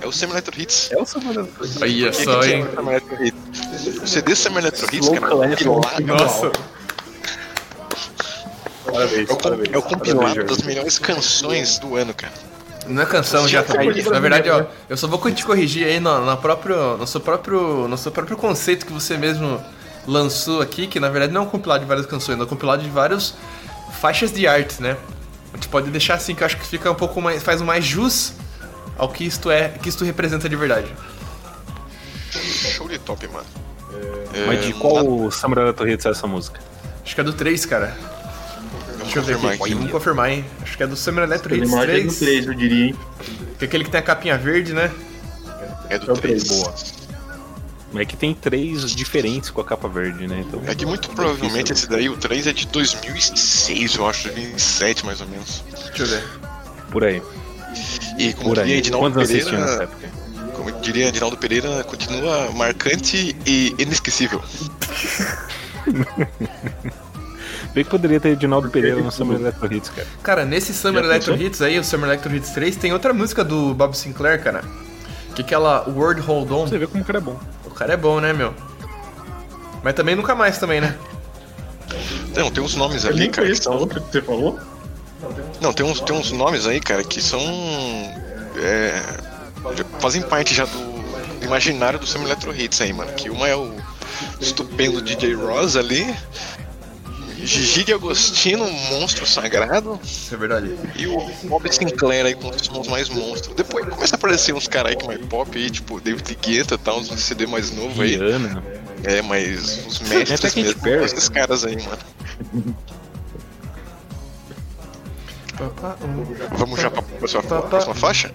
Speaker 6: é o Summer Electro Hits.
Speaker 1: É o Samuel
Speaker 3: Aí é
Speaker 6: O que
Speaker 3: só,
Speaker 6: é
Speaker 3: hein?
Speaker 6: o Electro Hits? CD Summer Electro Hits, cara, é compilado,
Speaker 3: Nossa,
Speaker 1: Parabéns,
Speaker 6: é o, com-
Speaker 1: parabéns.
Speaker 6: é o compilado
Speaker 1: Parabéns,
Speaker 6: das melhores canções do ano, cara.
Speaker 3: não é canção já, tá? Na verdade, ó, eu só vou te corrigir aí no, na próprio, no, seu próprio, no seu próprio conceito que você mesmo lançou aqui, que na verdade não é um compilado de várias canções, é um compilado de várias faixas de arte, né? A gente pode deixar assim que eu acho que fica um pouco mais. faz mais jus ao que isto é, que isto representa de verdade.
Speaker 6: Show de top, mano.
Speaker 1: Mas de qual Samuel Electro Hits é essa música?
Speaker 3: Acho que é do 3, cara. Deixa eu ver
Speaker 6: confirmar
Speaker 3: aqui.
Speaker 6: aqui.
Speaker 3: Vamos confirmar, hein? Acho que é do Summer Electro
Speaker 4: Ele
Speaker 3: Hits
Speaker 4: marca do
Speaker 3: 3.
Speaker 4: 3, eu diria, hein?
Speaker 3: Que é aquele que tem a capinha verde, né?
Speaker 6: É do
Speaker 4: É o
Speaker 6: 3.
Speaker 4: três.
Speaker 6: Boa.
Speaker 1: É que tem três diferentes com a capa verde, né? Então,
Speaker 6: É que muito provavelmente esse daí, o 3, é de 2006, eu acho, 2007 mais ou menos.
Speaker 3: Deixa eu ver.
Speaker 1: por aí.
Speaker 6: E como
Speaker 1: Por
Speaker 6: diria. Edinaldo
Speaker 1: assistiu nessa
Speaker 6: Pereira,
Speaker 1: época?
Speaker 6: como diria Edinaldo Pereira, continua marcante e inesquecível.
Speaker 1: Bem que poderia ter Edinaldo Pereira no Samuel Electro Hits, cara.
Speaker 3: Cara, nesse Summer
Speaker 4: Já
Speaker 3: Electro
Speaker 4: pensou?
Speaker 3: Hits aí, o Summer Electro Hits 3, tem outra música do Bob Sinclair, cara. Que é aquela World Hold On.
Speaker 1: Você vê como o cara é bom.
Speaker 3: O cara é bom, né, meu? Mas também nunca mais também, né?
Speaker 6: Então, tem uns nomes ali, cara, que são.
Speaker 4: que você falou.
Speaker 6: Não, tem uns, tem uns nomes aí, cara, que são. É, fazem parte já do imaginário do Summer Electro Hits aí, mano. Que uma é o estupendo DJ Ross ali. Gigi de Agostino, monstro sagrado.
Speaker 3: Isso é verdade.
Speaker 6: E o Bob Sinclair aí com os sons mais monstros. Depois começa a aparecer uns caras aí que é mais pop aí, tipo David Guetta e tal, uns CD mais novo aí.
Speaker 1: Rihanna.
Speaker 6: É, mas os mestres
Speaker 1: Katy
Speaker 6: mesmo,
Speaker 1: Perry.
Speaker 6: esses caras aí, mano. Vamos já pra próxima, próxima faixa?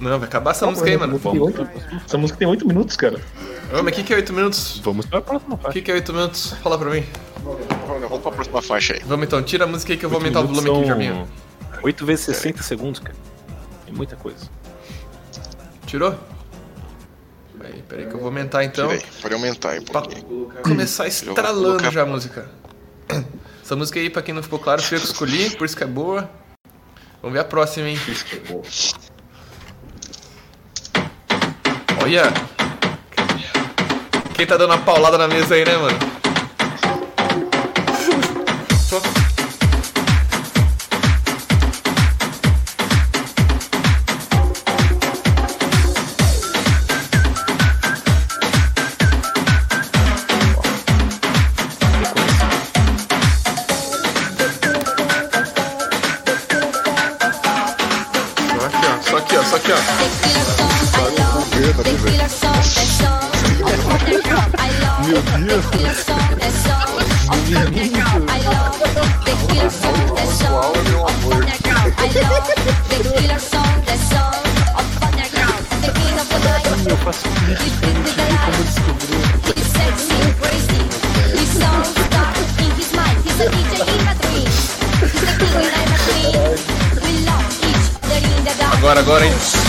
Speaker 3: Não, vai acabar essa música aí, mano.
Speaker 4: Oito- Essa música tem 8 minutos, cara.
Speaker 3: Ô, mas o que, que é 8 minutos?
Speaker 1: Vamos pra próxima
Speaker 3: O
Speaker 1: faixa.
Speaker 3: que, que é 8 minutos? Fala pra mim.
Speaker 6: Vamos vamos pra próxima faixa aí.
Speaker 3: Vamos então, tira a música aí que eu vou aumentar o volume aqui, Jorginho.
Speaker 1: 8 vezes 60 segundos, cara. É muita coisa.
Speaker 3: Tirou? Aí, peraí que eu vou aumentar então.
Speaker 6: Tirei. Pode aumentar aí um
Speaker 3: Pra começar estralando
Speaker 6: colocar-
Speaker 3: já a música. Essa música aí, pra quem não ficou claro, foi eu que escolhi, por isso que é boa. Vamos ver a próxima, hein? Olha! Quem tá dando uma paulada na mesa aí, né, mano?
Speaker 8: Eu faço não sei como descobrir.
Speaker 9: He's. He's. He's a in. He's king a queen. We love each other in the dark.
Speaker 3: Agora, agora, hein?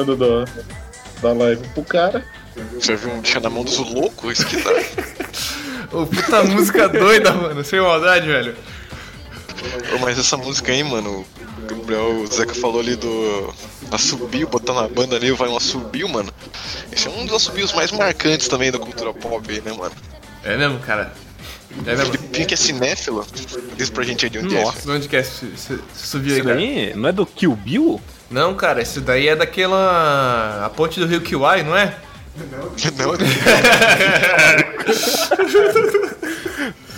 Speaker 4: Comando da, da live pro cara.
Speaker 6: Você viu um bicho na mão dos loucos? Isso que tá.
Speaker 3: Ô, puta música doida, mano. Sem maldade, velho.
Speaker 6: Ô, Mas essa música aí, mano, o Gabriel, o Zeca falou ali do assobio, botando a banda ali, vai um assobio, mano. Esse é um dos assobios mais marcantes também da cultura pop aí, né, mano?
Speaker 3: É mesmo, cara. É mesmo.
Speaker 6: Filipinho que é cinéfilo, diz pra gente aí de onde é.
Speaker 3: Nossa, de onde que é esse, aí,
Speaker 1: Isso daí não é do Kill Bill?
Speaker 3: Não, cara, esse daí é daquela. A ponte do rio Kiwai, não é?
Speaker 6: Não,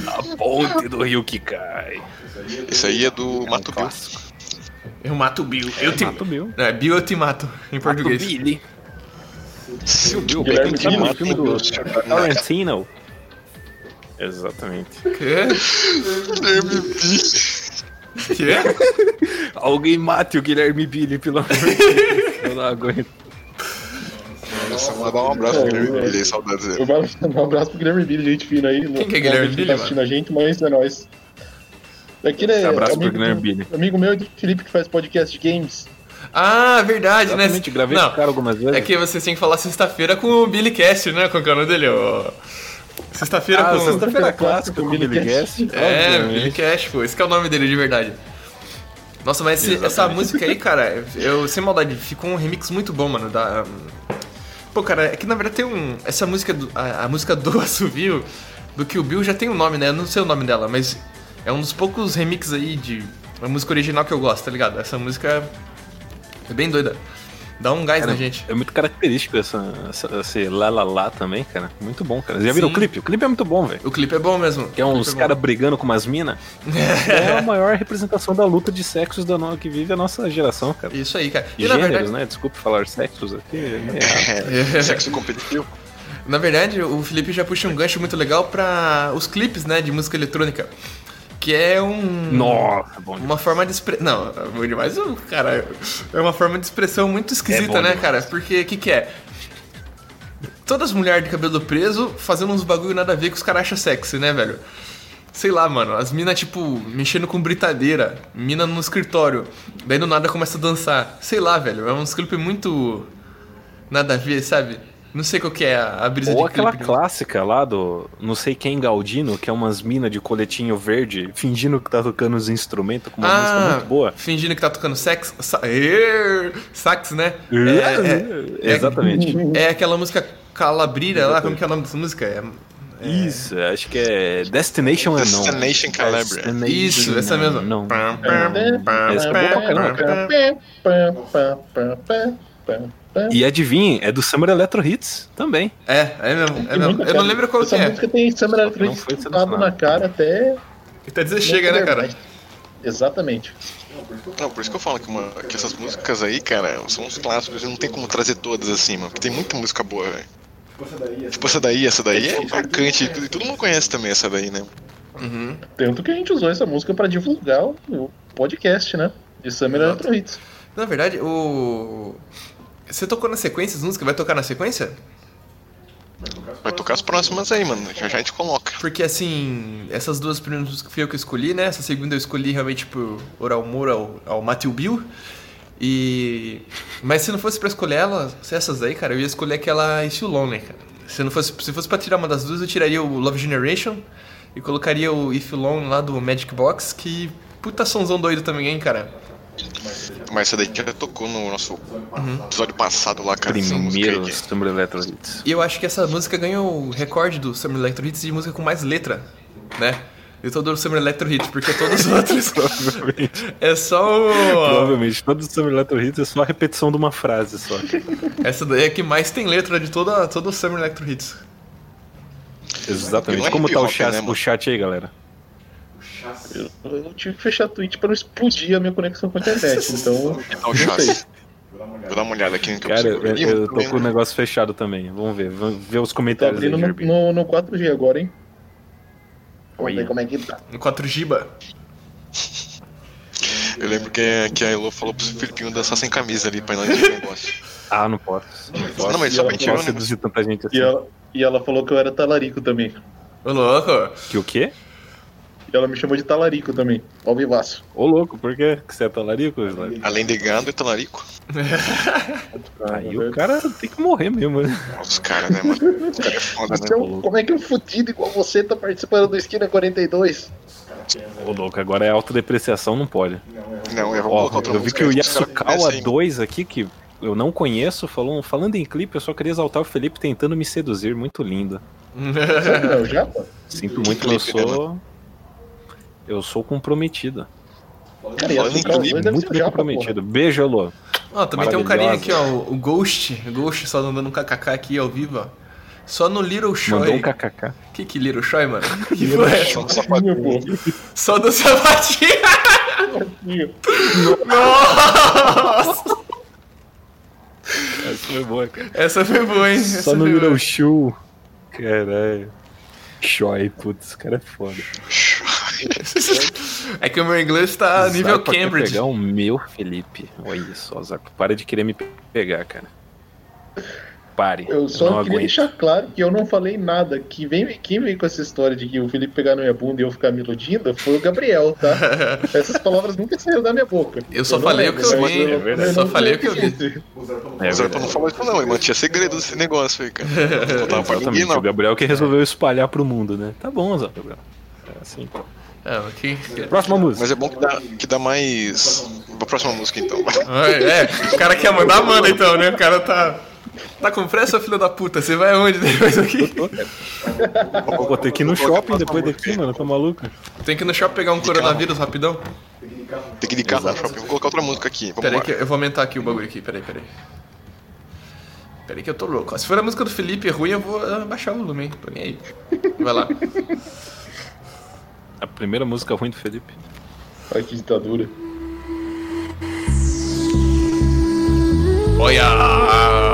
Speaker 1: A ponte do rio que cai.
Speaker 6: esse aí é do Mato Bill.
Speaker 3: Eu mato o Bill. Eu te
Speaker 1: Mato Bill.
Speaker 3: É, Bill eu te mato, em português.
Speaker 1: Billy.
Speaker 6: Se o Bill pega o
Speaker 1: filme do Tarantino. Exatamente.
Speaker 3: Quê? Quê?
Speaker 1: Alguém mate o Guilherme Billy, pelo amor de Deus. Eu não aguento.
Speaker 6: Nossa, mandar um abraço pro Guilherme Billy, saudades
Speaker 4: Eu
Speaker 6: dele.
Speaker 4: vou mandar um abraço pro Guilherme Billy, gente fina aí.
Speaker 3: Quem que é Guilherme
Speaker 4: Não,
Speaker 3: Billy,
Speaker 4: tá assistindo a gente, mas é nóis. Aquele é
Speaker 1: Abraço pro
Speaker 4: amigo,
Speaker 1: Guilherme
Speaker 4: do-
Speaker 1: Billy.
Speaker 4: amigo meu de Felipe que faz podcast de games.
Speaker 3: Ah, verdade, né?
Speaker 1: Exatamente, gravei com
Speaker 3: Não,
Speaker 1: o cara algumas vezes.
Speaker 3: é que você tem que falar sexta-feira com o Billy Cast, né? Com o canal dele, ó. Sexta-feira
Speaker 1: Ah,
Speaker 3: com.
Speaker 1: sexta-feira clássica com o Billy Guest.
Speaker 3: É. Billy Cash, pô. Esse que é o nome dele de verdade. Nossa, mas esse- essa música aí, cara, eu, sem maldade, ficou um remix muito bom, mano. Da, pô, cara, é que na verdade tem um. Essa música, do, a, a música do Assovio, do Kill Bill, já tem um nome, né? Eu não sei o nome dela, mas é um dos poucos remixes aí de uma música original que eu gosto, tá ligado? Essa música é bem doida. Dá um gás
Speaker 1: Cara,
Speaker 3: na gente.
Speaker 1: É muito característico essa, essa, esse lá lá lá também, cara. Muito bom, cara. Já viram o clipe? O clipe é muito bom, velho.
Speaker 3: O clipe é bom mesmo.
Speaker 1: Que é uns
Speaker 3: clipe
Speaker 1: caras brigando com umas minas. é a maior representação da luta de sexos da no... que vive a nossa geração, cara.
Speaker 3: Isso aí, cara.
Speaker 1: E
Speaker 3: E na
Speaker 1: gêneros,
Speaker 3: verdade,
Speaker 1: né? Desculpe falar sexos aqui. é.
Speaker 6: É, sexo competitivo.
Speaker 3: Na verdade, o Felipe já puxa um gancho muito legal pra os clipes, né, de música eletrônica. Que é um.
Speaker 1: Nossa, bom demais.
Speaker 3: Uma forma de expressão. Não, é bom demais, cara. É uma forma de expressão muito esquisita,
Speaker 1: É
Speaker 3: né,
Speaker 1: demais.
Speaker 3: cara? Porque o que, que é? Todas as mulheres de cabelo preso fazendo uns bagulho nada a ver que os caras acham sexy, né, velho? Sei lá, mano, as minas, tipo, mexendo com britadeira, mina no escritório, daí do nada começa a dançar. Sei lá, velho, é uns clipes muito. nada a ver, sabe? Não sei qual que é a, a brisa
Speaker 1: Ou
Speaker 3: de
Speaker 1: aquela
Speaker 3: clipe.
Speaker 1: clássica lá do não sei quem Galdino, que é umas minas de coletinho verde fingindo que tá tocando os instrumentos com uma música
Speaker 3: Ah,
Speaker 1: muito boa.
Speaker 3: fingindo que tá tocando sex, sa Ê, sax, né? É, é,
Speaker 1: Exatamente.
Speaker 3: é, é aquela música Calabrira lá, como que é o nome dessa música? É,
Speaker 1: Isso, acho que é Destination Unknown.
Speaker 6: Destination Calabria.
Speaker 1: Destination
Speaker 3: isso, essa mesma. Pam,
Speaker 1: Essa é boa pra caramba,
Speaker 3: pam.
Speaker 1: E adivinhe, é do Summer Electro Hits também.
Speaker 3: É, é mesmo, é mesmo. Eu não lembro qual
Speaker 4: Essa
Speaker 3: que é.
Speaker 4: música tem Summer
Speaker 1: Não
Speaker 4: Electronic
Speaker 1: foi
Speaker 4: tatuado na cara até.
Speaker 3: Até dizer chega, né, cara?
Speaker 4: Exatamente.
Speaker 6: Não, por isso que eu falo que, uma- que essas músicas aí, cara, são uns clássicos e não tem como trazer todas assim, mano. Porque tem muita música boa, velho. Tipo, essa daí, essa daí é marcante. E todo mundo conhece também essa daí, né?
Speaker 4: Tanto que a gente usou essa música pra divulgar o, podcast, né? De Summer. Electro Hits.
Speaker 3: Na verdade, o. Você tocou na sequência as músicas? Vai tocar na sequência?
Speaker 6: Vai tocar as próximas aí, mano. Já já a gente coloca.
Speaker 3: Porque assim, essas duas primeiras músicas foi eu que escolhi, né? Essa segunda eu escolhi realmente por oral amor ao, ao Matthew Bill. E. Mas se não fosse pra escolher elas, essas aí, cara, eu ia escolher aquela You Lonely, cara. Se não fosse, se fosse pra tirar uma das duas, eu tiraria o Love Generation e colocaria o If You Lonely lá do Magic Box, que puta sonzão doido também, hein, cara.
Speaker 6: Mas essa daí já tocou no nosso episódio passado lá, cara.
Speaker 1: Primeiro. Summer Electro Hits.
Speaker 3: E eu acho que essa música ganhou o recorde do Summer Electro Hits de música com mais letra, né? De todo o Summer Electro Hits, porque todos os outros
Speaker 1: Provavelmente.
Speaker 3: é só o...
Speaker 1: Provavelmente. Todo Summer Electro Hits é só a repetição de uma frase só.
Speaker 3: Essa daí é que mais tem letra de toda, todo o Summer Electro Hits.
Speaker 1: Exatamente.
Speaker 6: É
Speaker 1: Como tá o chat,
Speaker 6: né,
Speaker 1: o chat aí, galera?
Speaker 4: Eu, eu tive que fechar a Twitch pra não explodir a minha conexão com a internet. Então.
Speaker 6: Vou dar uma olhada aqui no que
Speaker 1: Cara,
Speaker 6: eu
Speaker 1: eu, tô com o negócio fechado também. Vamos ver. Vamos ver os
Speaker 4: Tô
Speaker 1: comentários aí,
Speaker 4: abrindo no,
Speaker 1: Gerbi.
Speaker 4: no, no 4G agora, hein? Vamos ver como é que tá.
Speaker 3: No 4 Giba.
Speaker 6: Eu lembro que, que a Elo falou pro Filipinho dançar sem camisa ali pra ir lá nesse negócio.
Speaker 1: Ah, não posso. Não posso.
Speaker 6: Não, mas
Speaker 4: E
Speaker 6: só negócio.
Speaker 1: seduzir tanta gente assim.
Speaker 4: E ela, e ela falou que eu era talarico também.
Speaker 3: Ô, louco.
Speaker 1: Que o quê?
Speaker 4: Ela me chamou de talarico também. Ao vivaço.
Speaker 1: Ô, louco, por quê? Que você é talarico, Slav?
Speaker 6: Além de gado e talarico.
Speaker 1: Aí o cara tem que morrer mesmo, né?
Speaker 6: Os caras, né, mano? Os caras é foda,
Speaker 4: é
Speaker 6: né?
Speaker 4: um- como é que um fudido igual você tá participando do Esquina 42?
Speaker 1: Ô, louco, agora é autodepreciação, não pode.
Speaker 6: Não, eu vou
Speaker 1: Ó,
Speaker 6: colocar outra
Speaker 1: eu vi que o Yasukawa
Speaker 6: conhecem, hein?
Speaker 1: 2 aqui, que eu não conheço, falou, falando em clipe, eu só queria exaltar o Felipe tentando me seduzir, muito lindo.
Speaker 4: Sabe não, já? pô?
Speaker 1: Sinto muito, mas eu
Speaker 6: clipe, né,
Speaker 1: sou... Eu sou comprometido.
Speaker 4: Cara, e
Speaker 6: clipe,
Speaker 4: 2 deve
Speaker 1: Muito bem comprometido. Beijo, Alô.
Speaker 3: Ó, também tem um carinha aqui, ó, o Ghost. O Ghost só dando um kkk aqui ao vivo, ó. Só no Little Shoy.
Speaker 1: Mandou um kkk.
Speaker 3: Que que Little Shoy, mano? Que foi essa?
Speaker 6: Só que sapatinho.
Speaker 3: Sapatinho.
Speaker 1: Essa foi boa, cara.
Speaker 3: Essa foi boa, hein? Essa
Speaker 1: Só no Little. Show. Caralho. Choi, putz, esse cara é foda.
Speaker 3: É que o meu inglês tá nível Cambridge.
Speaker 1: pegar o meu Felipe. Olha só, Zarpa. Para de querer me pe- pegar, cara. Pare.
Speaker 4: Eu só
Speaker 1: não
Speaker 4: queria
Speaker 1: aguento.
Speaker 4: deixar claro que eu não falei nada. Que vem, quem veio com essa história de que o Felipe pegar na minha bunda e eu ficar me iludindo foi o Gabriel, tá? Essas palavras nunca saíram da minha boca.
Speaker 3: Eu só
Speaker 4: não
Speaker 3: falei o que eu vi.
Speaker 1: é verdade.
Speaker 3: Só falei o que eu vi.
Speaker 6: O Zarpa não falou isso não, ele mantinha segredo desse negócio aí, cara. Não contava pra ninguém, não.
Speaker 1: o Gabriel que resolveu espalhar pro mundo, né? Tá bom, Zé, Gabriel. É assim.
Speaker 3: Ah, ok.
Speaker 1: Próxima música.
Speaker 6: Mas é bom que dá, que dá mais... A próxima música, então.
Speaker 3: Ah, É, o cara quer mandar, manda então, né? O cara tá. Tá com pressa, filho da puta? Você vai aonde depois aqui?
Speaker 1: Eu vou ter que ir no shopping depois daqui, mano. Tá maluco?
Speaker 3: Tem que ir no shopping pegar um coronavírus rapidão.
Speaker 6: Tem que ir de carro no shopping. Vou colocar outra música aqui. Vamos
Speaker 3: Peraí que eu vou aumentar aqui o bagulho aqui, peraí, peraí. Peraí que eu tô louco. Se for a música do Felipe ruim, eu vou ah, baixar o volume, hein? Tô nem aí. Vai lá.
Speaker 1: A primeira música ruim do Felipe.
Speaker 4: Ai, que ditadura.
Speaker 3: Olha!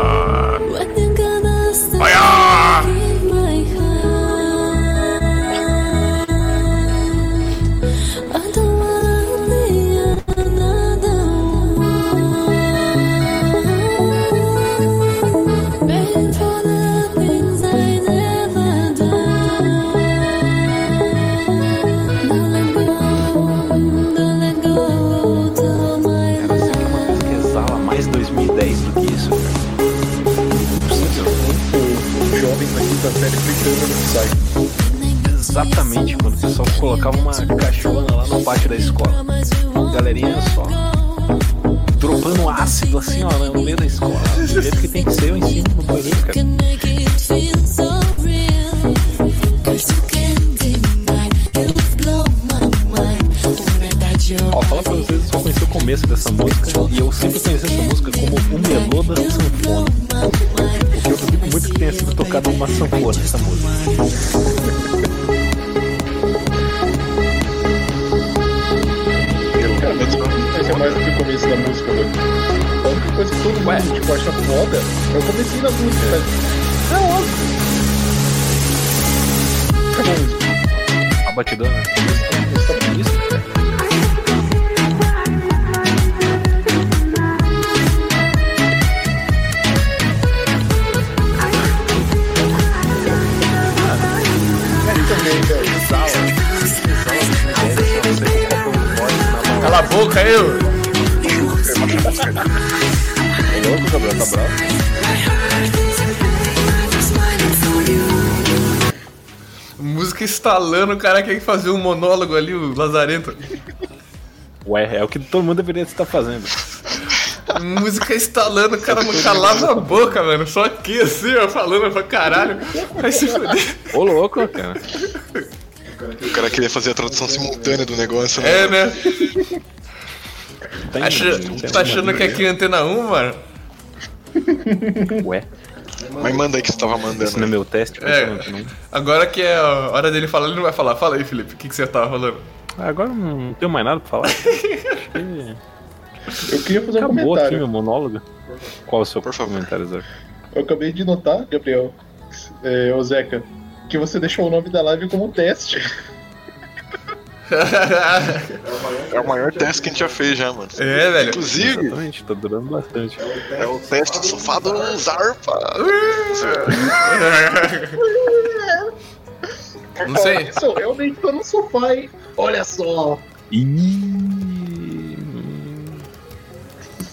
Speaker 4: O
Speaker 1: cara
Speaker 3: quer fazer um monólogo ali, o Lazarento.
Speaker 1: Ué, é o que todo mundo deveria estar fazendo.
Speaker 3: Música estalando, o cara não calava a boca, mano. Só aqui assim, ó, falando pra caralho. Vai se fuder.
Speaker 1: Ô, louco, cara.
Speaker 6: O cara queria fazer a tradução simultânea do negócio, né?
Speaker 3: É, né?
Speaker 1: Tá,
Speaker 3: Acha, tá achando que aqui é antena 1, mano?
Speaker 1: Ué,
Speaker 6: Mas manda aí que você tava
Speaker 1: esse não é
Speaker 6: mandando.
Speaker 1: meu teste?
Speaker 3: É. Agora que é a hora dele falar, ele não vai falar. Fala aí, Felipe, o que, que você tava falando?
Speaker 1: Agora não tenho mais nada pra falar.
Speaker 4: Eu queria fazer um
Speaker 1: Acabou aqui
Speaker 4: comentário.
Speaker 1: meu monólogo. Qual é o seu
Speaker 6: Por favor.
Speaker 1: comentário, Zé?
Speaker 4: Eu acabei de notar, Gabriel, é, ô Zeca, que você deixou o nome da live como teste.
Speaker 6: É o maior teste que a gente já fez já, mano.
Speaker 3: É, velho.
Speaker 6: Inclusive,
Speaker 1: Exatamente, tá durando bastante.
Speaker 6: é o teste do sofá do Zarpa.
Speaker 3: Não sei.
Speaker 4: Sou realmente tô no sofá, hein? Olha só.
Speaker 1: Ih,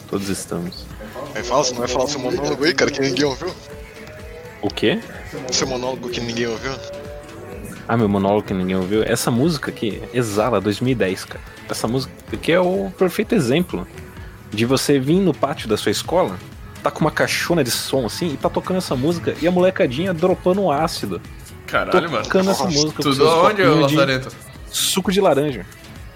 Speaker 1: Todos estamos.
Speaker 6: Fala, você não vai falar seu monólogo aí, cara, que ninguém ouviu?
Speaker 1: O quê?
Speaker 6: Seu monólogo que ninguém ouviu?
Speaker 1: Ah, meu monólogo que ninguém ouviu. Essa música aqui, Exala 2010, cara. Essa música aqui é o perfeito exemplo de você vir no pátio da sua escola, tá com uma caixona de som assim e tá tocando essa música e a molecadinha dropando um ácido.
Speaker 3: Caralho, mano.
Speaker 1: Tocando essa
Speaker 6: Nossa,
Speaker 1: música
Speaker 3: Tudo aonde, ô Lazarento?
Speaker 1: Suco de laranja.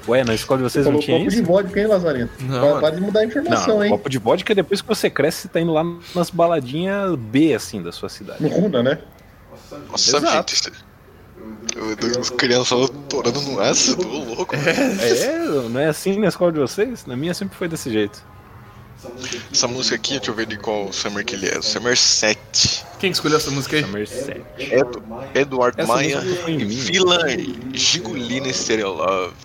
Speaker 1: Ué, na escola de vocês
Speaker 4: Você
Speaker 1: não tinha
Speaker 4: copo
Speaker 1: isso?
Speaker 4: de vodka, hein, Lazarento?
Speaker 3: Não,
Speaker 4: Para-
Speaker 3: mano.
Speaker 4: De mudar a informação,
Speaker 1: Não,
Speaker 4: hein?
Speaker 1: copo de vodka é depois que você cresce, você tá indo lá nas baladinhas B, assim, da sua cidade.
Speaker 4: No Runa, né?
Speaker 6: Nossa,
Speaker 1: Exato.
Speaker 6: gente. dei As crianças torando no ácido, louco.
Speaker 1: É, não é assim na escola de vocês? Na minha sempre foi desse jeito.
Speaker 6: Essa música aqui, deixa eu ver de qual Summer que ele é. O Summer 7.
Speaker 3: Quem que escolheu essa música aí?
Speaker 1: Summer 7.
Speaker 6: Edu, Eduardo
Speaker 1: Essa
Speaker 6: Maia
Speaker 1: mim.
Speaker 6: Vila Gigolina Stereo Love.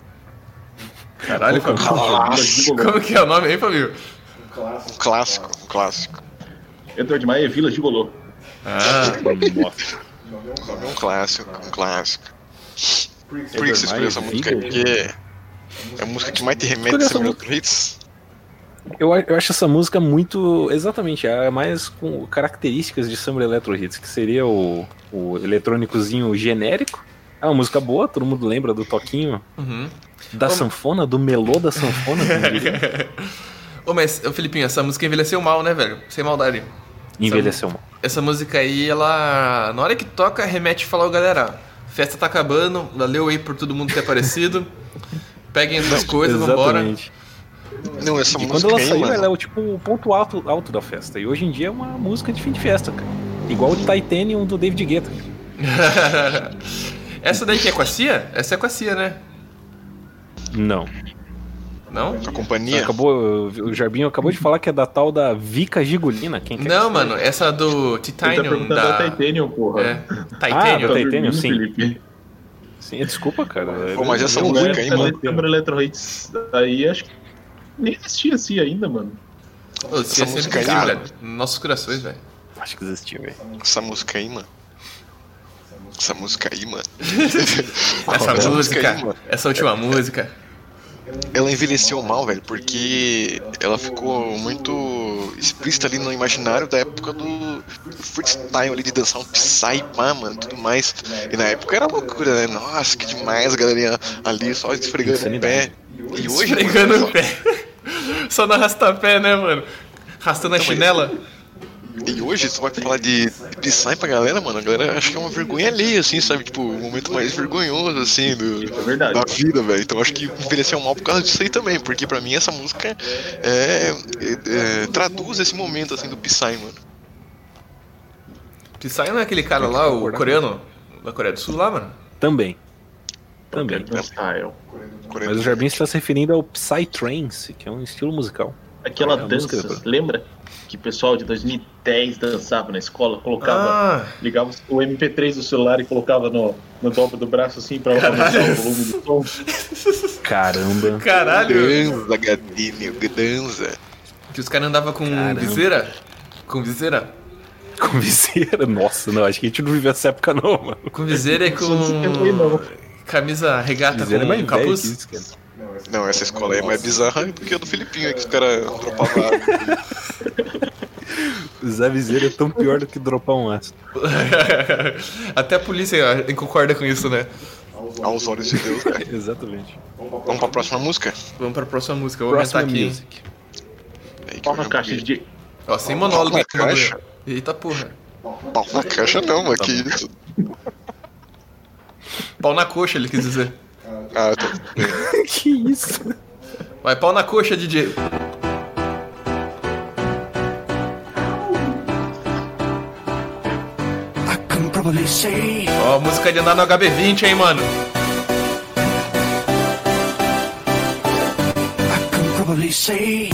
Speaker 3: Caralho, Fabio.
Speaker 6: Clássico.
Speaker 3: Como que é o nome aí, Fabio?
Speaker 6: Um clássico, um clássico.
Speaker 4: Edward Maia, Vila Gigolô.
Speaker 3: Ah,
Speaker 1: Nossa.
Speaker 6: É um clássico, um clássico. Por que você escolheu essa música? Porque é a música que mais te remete a Summer. Hits.
Speaker 1: Eu, eu acho essa música muito. Exatamente, é mais com características de Summer Electro Hits, que seria o, o eletrônicozinho genérico. É uma música boa, todo mundo lembra do toquinho
Speaker 3: uhum.
Speaker 1: da sanfona, do melô da sanfona.
Speaker 3: Ô, mas, ô, Felipinho, essa música envelheceu mal, né, velho? Sem maldade.
Speaker 1: Envelheceu mal.
Speaker 3: Essa música aí, ela. Na hora que toca, remete e fala, ô galera, festa tá acabando, valeu aí por todo mundo ter aparecido. Peguem as coisas, vambora.
Speaker 6: Não, essa
Speaker 1: E quando
Speaker 6: música
Speaker 1: ela
Speaker 6: aí,
Speaker 1: saiu,
Speaker 6: mano.
Speaker 1: ela é o tipo o ponto alto, alto da festa. E hoje em dia é uma música de fim de festa, cara. Igual o Titanium do David Guetta.
Speaker 3: Essa daí que é com a Cia? Essa é com a Cia, né?
Speaker 1: Não.
Speaker 3: Não?
Speaker 6: A companhia.
Speaker 1: Acabou, o Jarbinho acabou de falar que é da tal da Vica Gigolina. Quem quer
Speaker 3: Não,
Speaker 1: que
Speaker 3: mano, essa do
Speaker 4: Ele tá
Speaker 3: Titanium
Speaker 4: perguntando
Speaker 3: da.
Speaker 4: da Titanium, porra.
Speaker 3: É,
Speaker 1: Ah,
Speaker 3: Titanium.
Speaker 4: Tá
Speaker 1: Titanium,
Speaker 4: dormindo,
Speaker 1: sim.
Speaker 4: Felipe?
Speaker 1: Sim, desculpa, cara.
Speaker 6: Pô, mas essa música aí, mano.
Speaker 4: Câmara Electro Hits aí, acho que nem existia assim ainda, mano.
Speaker 3: Ô, Cia
Speaker 6: Essa
Speaker 3: sempre
Speaker 6: música aí,
Speaker 3: velho. Nos nossos corações, velho.
Speaker 1: Acho que existia, velho.
Speaker 6: Essa música aí, mano. Essa música aí, mano.
Speaker 3: Essa
Speaker 6: Essa música aí, mano.
Speaker 3: essa última música.
Speaker 6: Ela envelheceu mal, velho, porque ela ficou muito explícita ali no imaginário da época do freestyle ali de dançar um Psy, pá, mano, tudo mais. E na época era loucura, né? Nossa, que demais, a galerinha ali só esfregando o pé. E hoje,
Speaker 3: Esfregando
Speaker 6: mano,
Speaker 3: o pé. Só no arrastapé, né, mano? Arrastando a chinela.
Speaker 6: E hoje, você vai falar de Psy pra galera, mano, a galera acha que é uma vergonha ali, assim, sabe? Tipo, o momento mais vergonhoso, assim, do,
Speaker 4: É
Speaker 6: da vida, velho. Então acho que envelheceu mal por causa disso aí também, porque pra mim essa música é, é- é- traduz esse momento, assim, do Psy, mano.
Speaker 3: Psy não é aquele cara lá, o coreano, da Coreia do Sul lá, mano?
Speaker 1: Também. Também. Mas o Jarbinho está se referindo ao Psytrance, que é um estilo musical.
Speaker 4: Aquela
Speaker 1: Ah, música
Speaker 4: dança,
Speaker 1: da-
Speaker 4: lembra? Que o pessoal de 2010 dançava na escola, colocava,
Speaker 3: Ah,
Speaker 4: ligava o MP3 do celular e colocava no, no dobro do braço assim pra aumentar o volume do som.
Speaker 1: Caramba.
Speaker 3: caralho.
Speaker 6: Danza, gatinho, danza.
Speaker 3: Que os caras andavam com
Speaker 1: Caramba.
Speaker 3: viseira. Com viseira?
Speaker 1: Com viseira? Nossa, não, acho que a gente não viveu essa época não, mano.
Speaker 3: Com viseira e com. Camisa regata
Speaker 1: é
Speaker 3: com
Speaker 1: mais velho
Speaker 3: capuz.
Speaker 1: isso, cara.
Speaker 6: Não, essa escola aí é mais bizarra do que a do Filipinho aí, que os caras dropavam água.
Speaker 1: Usar viseira é tão pior do que dropar um aço.
Speaker 3: Até a polícia concorda com isso, né?
Speaker 6: aos olhos de Deus, cara.
Speaker 1: Exatamente.
Speaker 6: Vamos pra próxima música?
Speaker 3: Vamos pra próxima música. Eu vou
Speaker 1: Próxima
Speaker 3: aumentar aqui.
Speaker 1: music.
Speaker 4: Pau na caixa de.
Speaker 3: Ó, sem monólogo.
Speaker 6: Pau na caixa?
Speaker 3: Eita porra.
Speaker 6: Pau na caixa não, mas que isso.
Speaker 3: Pau na coxa, ele quis dizer.
Speaker 6: Ah, tá.
Speaker 1: que isso?
Speaker 3: Vai, pau na coxa, DJ.
Speaker 2: I can probably say
Speaker 3: Ó, música de andar no HB20, hein, mano.
Speaker 2: I can probably say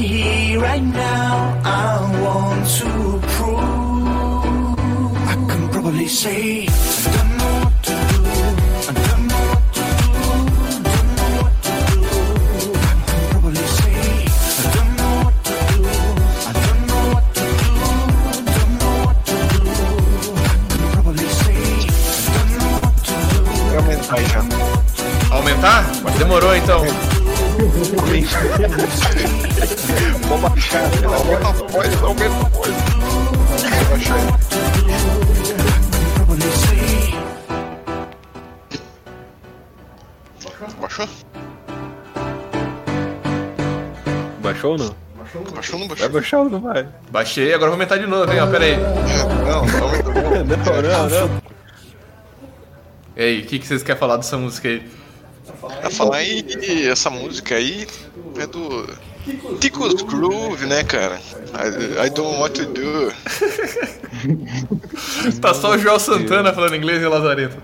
Speaker 2: here, right now. I want to prove. I can probably say, I don't know what to do. I don't know what to do. Don't know what to do. I can probably say, I don't know what to do. I don't know what to do. Don't know what to do. I can probably say, I don't know what to do.
Speaker 6: Aumentar aí já.
Speaker 3: Aumentar? Demorou então.
Speaker 6: Vamos baixar. Aumenta a voz, aumenta a voz. Vai baixar aí.
Speaker 2: Probably say.
Speaker 6: Baixou?
Speaker 1: Baixou ou não?
Speaker 6: Baixou ou não
Speaker 1: Vai
Speaker 6: baixou?
Speaker 1: baixar ou não vai?
Speaker 3: Baixei, agora eu vou aumentar de novo, hein? Ó, pera aí.
Speaker 6: Não, não aumentou. não.
Speaker 1: Não, não, não.
Speaker 3: E aí, o que, que vocês querem falar dessa música aí?
Speaker 6: A falar aí, essa música aí é do Ticos Groove, né, cara? I, I don't know what to do.
Speaker 3: Tá só o Joel Santana falando inglês e o Lazareto.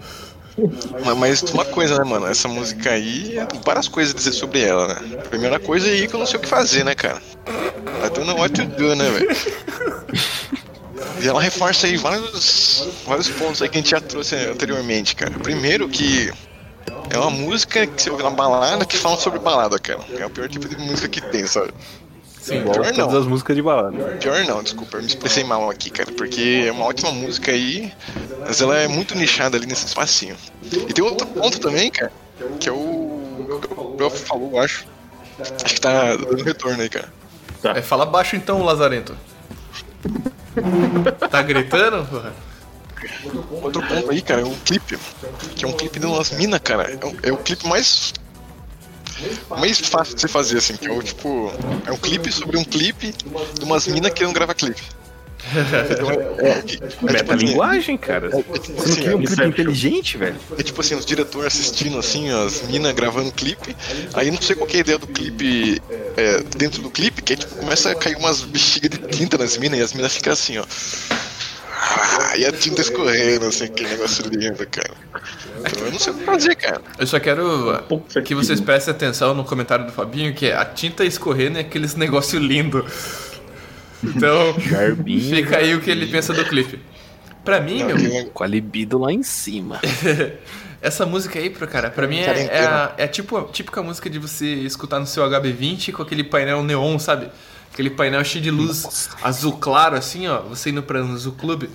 Speaker 6: Mas, uma coisa, né, mano? Essa música aí, várias coisas a dizer sobre ela, né? Primeira coisa aí que eu não sei o que fazer, né, cara? I don't know what to do, né, velho? E ela reforça aí vários, vários pontos aí que a gente já trouxe anteriormente, cara. Primeiro que é uma música que você ouve na balada que fala sobre balada, cara. É o pior tipo de música que tem, sabe?
Speaker 3: Sim,
Speaker 1: Igual
Speaker 6: Pior
Speaker 1: todas
Speaker 6: não.
Speaker 1: as músicas de balada.
Speaker 6: Pior não, desculpa, eu me expressei mal aqui, cara, porque é uma ótima música aí, mas ela é muito nichada ali nesse espacinho. E tem outro ponto também, cara, que é o. que o Bel falou, eu acho. Acho que tá dando retorno aí, cara.
Speaker 3: É, fala baixo então, Lazarento. Tá gritando? porra?
Speaker 6: Outro ponto aí, cara, é um clipe. Que é um clipe de umas minas, cara. É o, é o clipe mais. Mais fácil de você fazer, assim, que é o tipo. É um clipe sobre um clipe de umas minas querendo gravar clipe. Então é, é, é, tipo assim,
Speaker 1: Metalinguagem, cara.
Speaker 6: é, é tipo
Speaker 1: não
Speaker 6: assim,
Speaker 1: um
Speaker 6: é-
Speaker 1: clipe inteligente, velho?
Speaker 6: É tipo assim, os diretores assistindo assim, as minas gravando clipe, aí não sei qual que é a ideia do clipe é, dentro do clipe, que é tipo, começa a cair umas bexigas de tinta nas minas e as minas ficam assim, ó. Ah, e a tinta escorrendo, assim, que negócio lindo, cara. Então, eu não sei o que fazer, cara.
Speaker 3: Eu só quero que vocês prestem atenção no comentário do Fabinho, que é a tinta escorrendo é aqueles negócio lindo. Então,
Speaker 1: Garbinho.
Speaker 3: fica aí o que ele pensa do clipe. Pra mim, meu,
Speaker 1: Com a libido lá em cima.
Speaker 3: essa música aí, pro cara, pra mim é, é, a, é tipo a típica música de você escutar no seu HB20 com aquele painel neon, sabe? Aquele painel cheio de luz azul claro, assim, ó. Você indo pra um azul clube.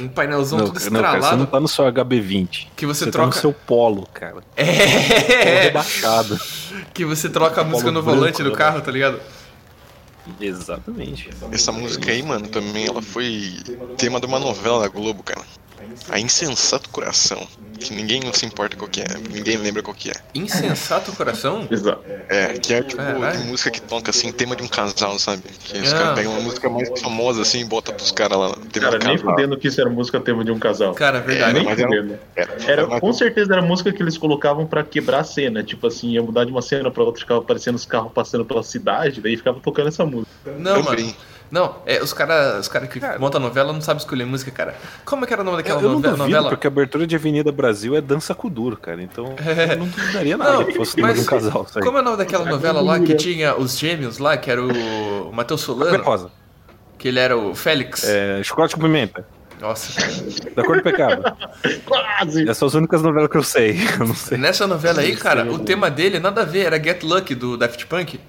Speaker 3: Um painelzão
Speaker 1: Não,
Speaker 3: tudo
Speaker 1: não, cara, você
Speaker 3: estralado.
Speaker 1: não tá no seu HB20.
Speaker 3: Que você
Speaker 1: Você
Speaker 3: troca-
Speaker 1: tá no seu polo, cara. Polo
Speaker 3: É,
Speaker 1: rebaixado.
Speaker 3: que você troca a música no
Speaker 1: branco,
Speaker 3: volante do
Speaker 1: né?
Speaker 3: carro, tá ligado?
Speaker 1: Exatamente.
Speaker 6: Essa música aí, mano, também ela foi tema de uma novela da Globo, cara. A Insensato Coração. Que ninguém se importa qual que é, ninguém lembra qual que é.
Speaker 3: Insensato coração?
Speaker 4: Exato.
Speaker 6: É, que é tipo de música que toca assim, tema de um casal, sabe? Que os
Speaker 3: Ah.
Speaker 6: caras pegam uma música mais famosa assim e bota pros caras lá. Tema
Speaker 4: Cara,
Speaker 6: de
Speaker 4: nem
Speaker 6: casal.
Speaker 4: fudendo que isso era música tema de um casal.
Speaker 3: Cara, verdade.
Speaker 4: nem
Speaker 6: mas era-
Speaker 4: fudendo.
Speaker 6: Era,
Speaker 4: Era,
Speaker 6: mas-
Speaker 4: com certeza era música que eles colocavam pra quebrar a cena. Tipo assim, ia mudar de uma cena pra outra, ficava aparecendo os carros passando pela cidade, daí ficava tocando essa música.
Speaker 3: Não,
Speaker 6: Também.
Speaker 3: mano. Não, é, os caras os cara que montam novela não sabem escolher música, cara. Como é que era o nome daquela
Speaker 1: Eu, eu não
Speaker 3: novela?
Speaker 1: duvido,
Speaker 3: novela?
Speaker 1: porque a abertura de Avenida Brasil é dança com duro, cara. Então eu não duvidaria nada
Speaker 3: Não,
Speaker 1: que fosse de um casal. Aí.
Speaker 3: como é o nome daquela novela lá que tinha os gêmeos lá, que era o Matheus Solano,
Speaker 1: rosa.
Speaker 3: que ele era o Félix?
Speaker 1: É, chocolate com pimenta.
Speaker 3: Nossa, cara.
Speaker 1: Da cor do pecado.
Speaker 4: Quase!
Speaker 1: Essas são as únicas novelas que eu sei. Eu não sei.
Speaker 3: Nessa novela aí, cara, o tema dele nada a ver, era Get Lucky do Daft Punk.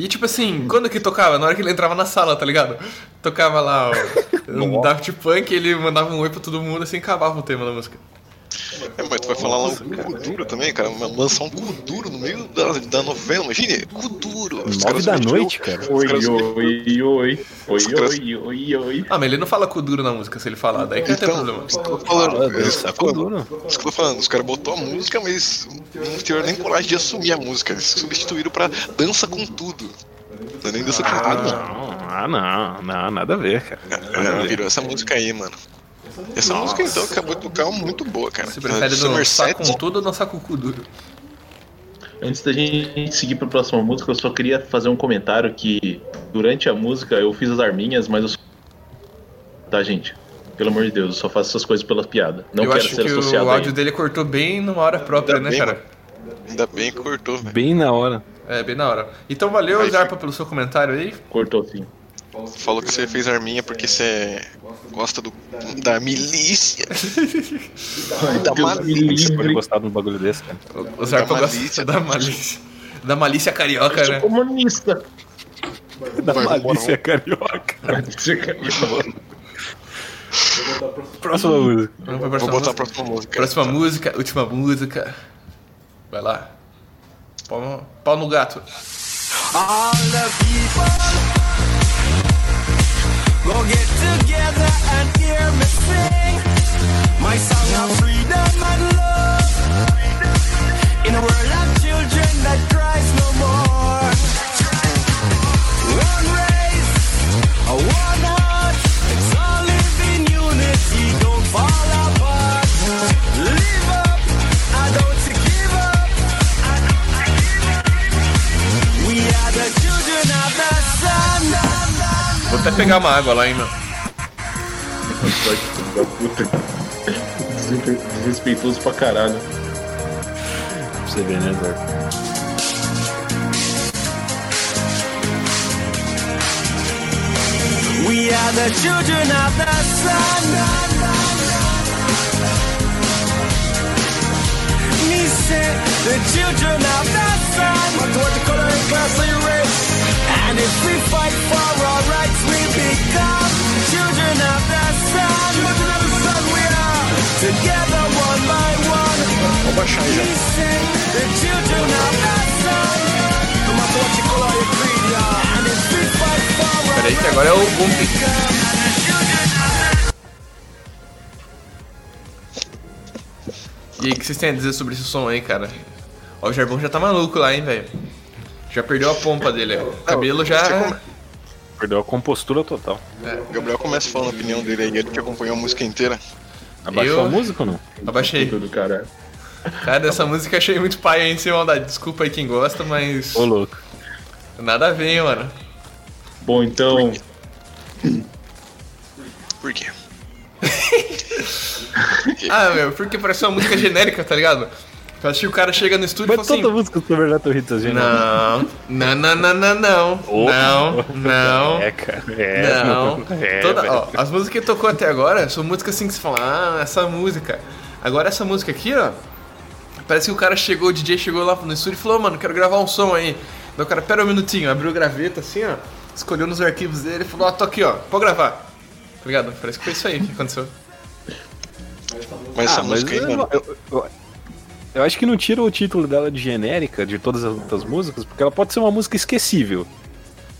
Speaker 3: E tipo assim, quando que tocava? Na hora que ele entrava na sala, tá ligado? Tocava lá o, o Daft Punk, ele mandava um oi pra todo mundo assim acabava o tema da música.
Speaker 6: É, mas tu vai falar lá o cu duro também, cara. Lançar um cu duro no meio da, da novela, imagine. Cu duro. Os
Speaker 1: Nove
Speaker 6: caras
Speaker 1: da noite, cara.
Speaker 6: os
Speaker 4: Oi,
Speaker 6: caras
Speaker 4: oi, oi, oi, oi,
Speaker 6: caras-
Speaker 4: oi, oi, oi.
Speaker 3: Ah, mas ele não fala cu duro na música, se ele falar, daí que não tem
Speaker 6: Então,
Speaker 3: problema.
Speaker 6: isso que eu tô falando.
Speaker 1: Ah,
Speaker 6: Isso eu
Speaker 1: com
Speaker 6: falando.
Speaker 1: duro.
Speaker 6: Isso que eu tô falando. Os caras botou a música, mas não tiveram nem coragem de assumir a música. Eles substituíram pra dança com tudo. Não é nem dança com tudo, não.
Speaker 1: Não, ah, não, não, nada a ver, cara.
Speaker 6: Cara, virou essa música aí, mano. Essa música então acabou de tocar muito boa, cara.
Speaker 3: Você prefere dançar com tudo ou dançar com o cu duro?
Speaker 4: Antes da gente seguir pra próxima música, eu só queria fazer um comentário que durante a música eu fiz as arminhas, mas eu só... Tá, gente? Pelo amor de Deus, eu só faço essas coisas pelas piadas. Não
Speaker 3: Eu
Speaker 4: quero
Speaker 3: acho
Speaker 4: ser
Speaker 3: que
Speaker 4: associado
Speaker 3: o
Speaker 4: a
Speaker 3: áudio
Speaker 4: ele.
Speaker 3: dele cortou bem numa hora própria,
Speaker 6: Ainda
Speaker 3: né,
Speaker 6: bem,
Speaker 3: cara?
Speaker 6: Ainda bem que cortou, velho.
Speaker 1: Bem na hora.
Speaker 3: É, bem na hora. Então valeu,
Speaker 6: Aí
Speaker 3: Zarpa, pelo seu comentário aí.
Speaker 4: Cortou sim.
Speaker 6: Falou que você fez arminha porque você gosta do, da milícia. da
Speaker 4: Deus
Speaker 6: malícia.
Speaker 1: pode gostar de um bagulho desse, cara.
Speaker 3: O Zarpa
Speaker 6: Da
Speaker 3: gosta
Speaker 6: malícia.
Speaker 3: da malícia. Da malícia carioca, né?
Speaker 4: comunista.
Speaker 1: Da malícia carioca. Próxima música.
Speaker 6: Vou
Speaker 3: próxima
Speaker 6: botar a
Speaker 3: música.
Speaker 6: próxima música.
Speaker 3: Próxima música, última música. Vai lá. Pau, pau no gato.
Speaker 2: All the people go get together and hear me sing my song of freedom and love. In a world of children that cries no more.
Speaker 3: Até pegar uma água lá, hein,
Speaker 4: da puta. Desrespe- Desrespeitoso pra caralho.
Speaker 1: Pra você ver, né, Zé?
Speaker 2: We are the children of the sun. Me say the children of the sun. What the color and class race? And if we fight for our rights, we become children of the sun. Children of the sun, we are together one by one.
Speaker 6: Já.
Speaker 2: We say the children of the sun. No matter what your color, your creed, yeah. And if we fight for our
Speaker 3: Peraí que agora é o bump. E aí, o que vocês têm a dizer sobre esse som aí, cara? Ó, o Jarbão já tá maluco lá, hein, velho. Já perdeu a pompa dele, ó. O cabelo já.
Speaker 6: come-
Speaker 1: Perdeu a compostura total.
Speaker 6: O Gabriel começa falando a opinião dele aí, ele que acompanhou a música inteira.
Speaker 1: Abaixou
Speaker 3: Eu-
Speaker 1: a música ou não?
Speaker 3: Abaixei.
Speaker 4: Tudo, cara.
Speaker 3: Cara, essa música eu achei muito pai, hein, sem maldade. Desculpa aí quem gosta, mas.
Speaker 1: Ô, louco.
Speaker 3: Nada a ver, hein, mano.
Speaker 4: Bom, então.
Speaker 6: Por quê?
Speaker 3: Ah, meu, porque parece uma música genérica, tá ligado? Eu acho que o cara chega no estúdio e
Speaker 1: Mas
Speaker 3: fala assim.
Speaker 1: toda música sobre Renato Ritas, gente.
Speaker 3: Não, não, não, não, não, não. Não, não.
Speaker 1: É, cara. É,
Speaker 3: Não.
Speaker 1: É,
Speaker 3: Toda- ó, as músicas que tocou até agora são músicas assim que você fala, ah, essa música. Agora essa música aqui, ó. Parece que o cara chegou, o DJ chegou lá no estúdio e falou, mano, quero gravar um som aí. Daí o cara, pera um minutinho, abriu a graveta assim, ó. Escolheu nos arquivos dele e falou, ó, tô aqui, ó, pode gravar. ligado? Parece que foi isso aí que aconteceu.
Speaker 6: Mas essa
Speaker 10: Ah, mas
Speaker 6: música aí,
Speaker 10: eu, eu- eu- eu acho que não tira o título dela de genérica de todas as outras músicas, porque ela pode ser uma música esquecível.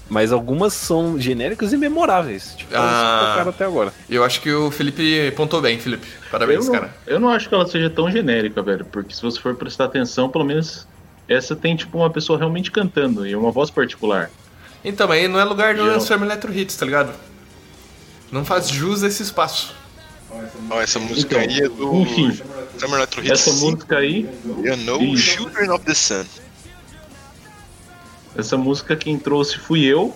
Speaker 10: Mas algumas são genéricas e memoráveis. Tipo, elas
Speaker 3: Ah.
Speaker 10: tocaram até agora.
Speaker 3: Eu acho que o Felipe pontou bem, Felipe. Parabéns,
Speaker 4: eu, não,
Speaker 3: cara.
Speaker 4: eu não acho que ela seja tão genérica, velho. Porque se você for prestar atenção, pelo menos essa tem, tipo, uma pessoa realmente cantando e uma voz particular.
Speaker 3: Então, aí não é lugar do
Speaker 4: Eu-
Speaker 3: Summer Electro Hits, tá ligado? Não faz jus a esse espaço.
Speaker 6: Ó, essa música
Speaker 4: Então,
Speaker 6: aí é do
Speaker 4: enfim.
Speaker 6: Summer Electro Hits
Speaker 4: Essa
Speaker 6: 5,
Speaker 4: música aí,
Speaker 6: You Know
Speaker 4: Isso.
Speaker 6: Children of the Sun.
Speaker 4: essa música quem trouxe fui eu,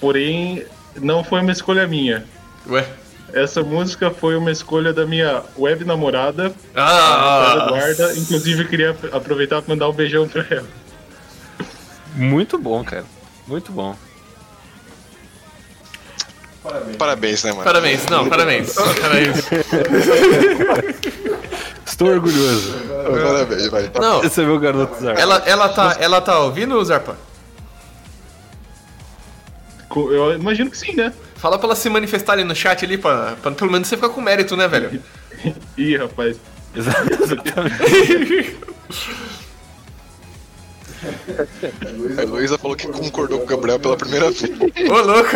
Speaker 4: porém não foi uma escolha minha.
Speaker 3: Ué?
Speaker 4: Essa música foi uma escolha da minha web namorada,
Speaker 3: Ah!
Speaker 4: a Eduarda. Inclusive, eu queria aproveitar para mandar um beijão pra ela.
Speaker 10: Muito bom, cara. Muito bom.
Speaker 6: Parabéns, né, mano?
Speaker 3: Parabéns, não, parabéns. Parabéns.
Speaker 10: Estou orgulhoso.
Speaker 6: Parabéns, vai.
Speaker 3: Não,
Speaker 10: Esse é meu garoto Zar.
Speaker 3: ela, ela, tá, ela tá ouvindo, Zarpa?
Speaker 4: Eu imagino que sim, né?
Speaker 3: Fala pra ela se manifestar ali no chat ali, pra, pra pelo menos você ficar com mérito, né, velho?
Speaker 4: Ih, rapaz.
Speaker 10: Exatamente.
Speaker 6: A Heloísa falou que concordou com o Gabriel pela primeira vez.
Speaker 3: Ô, louco!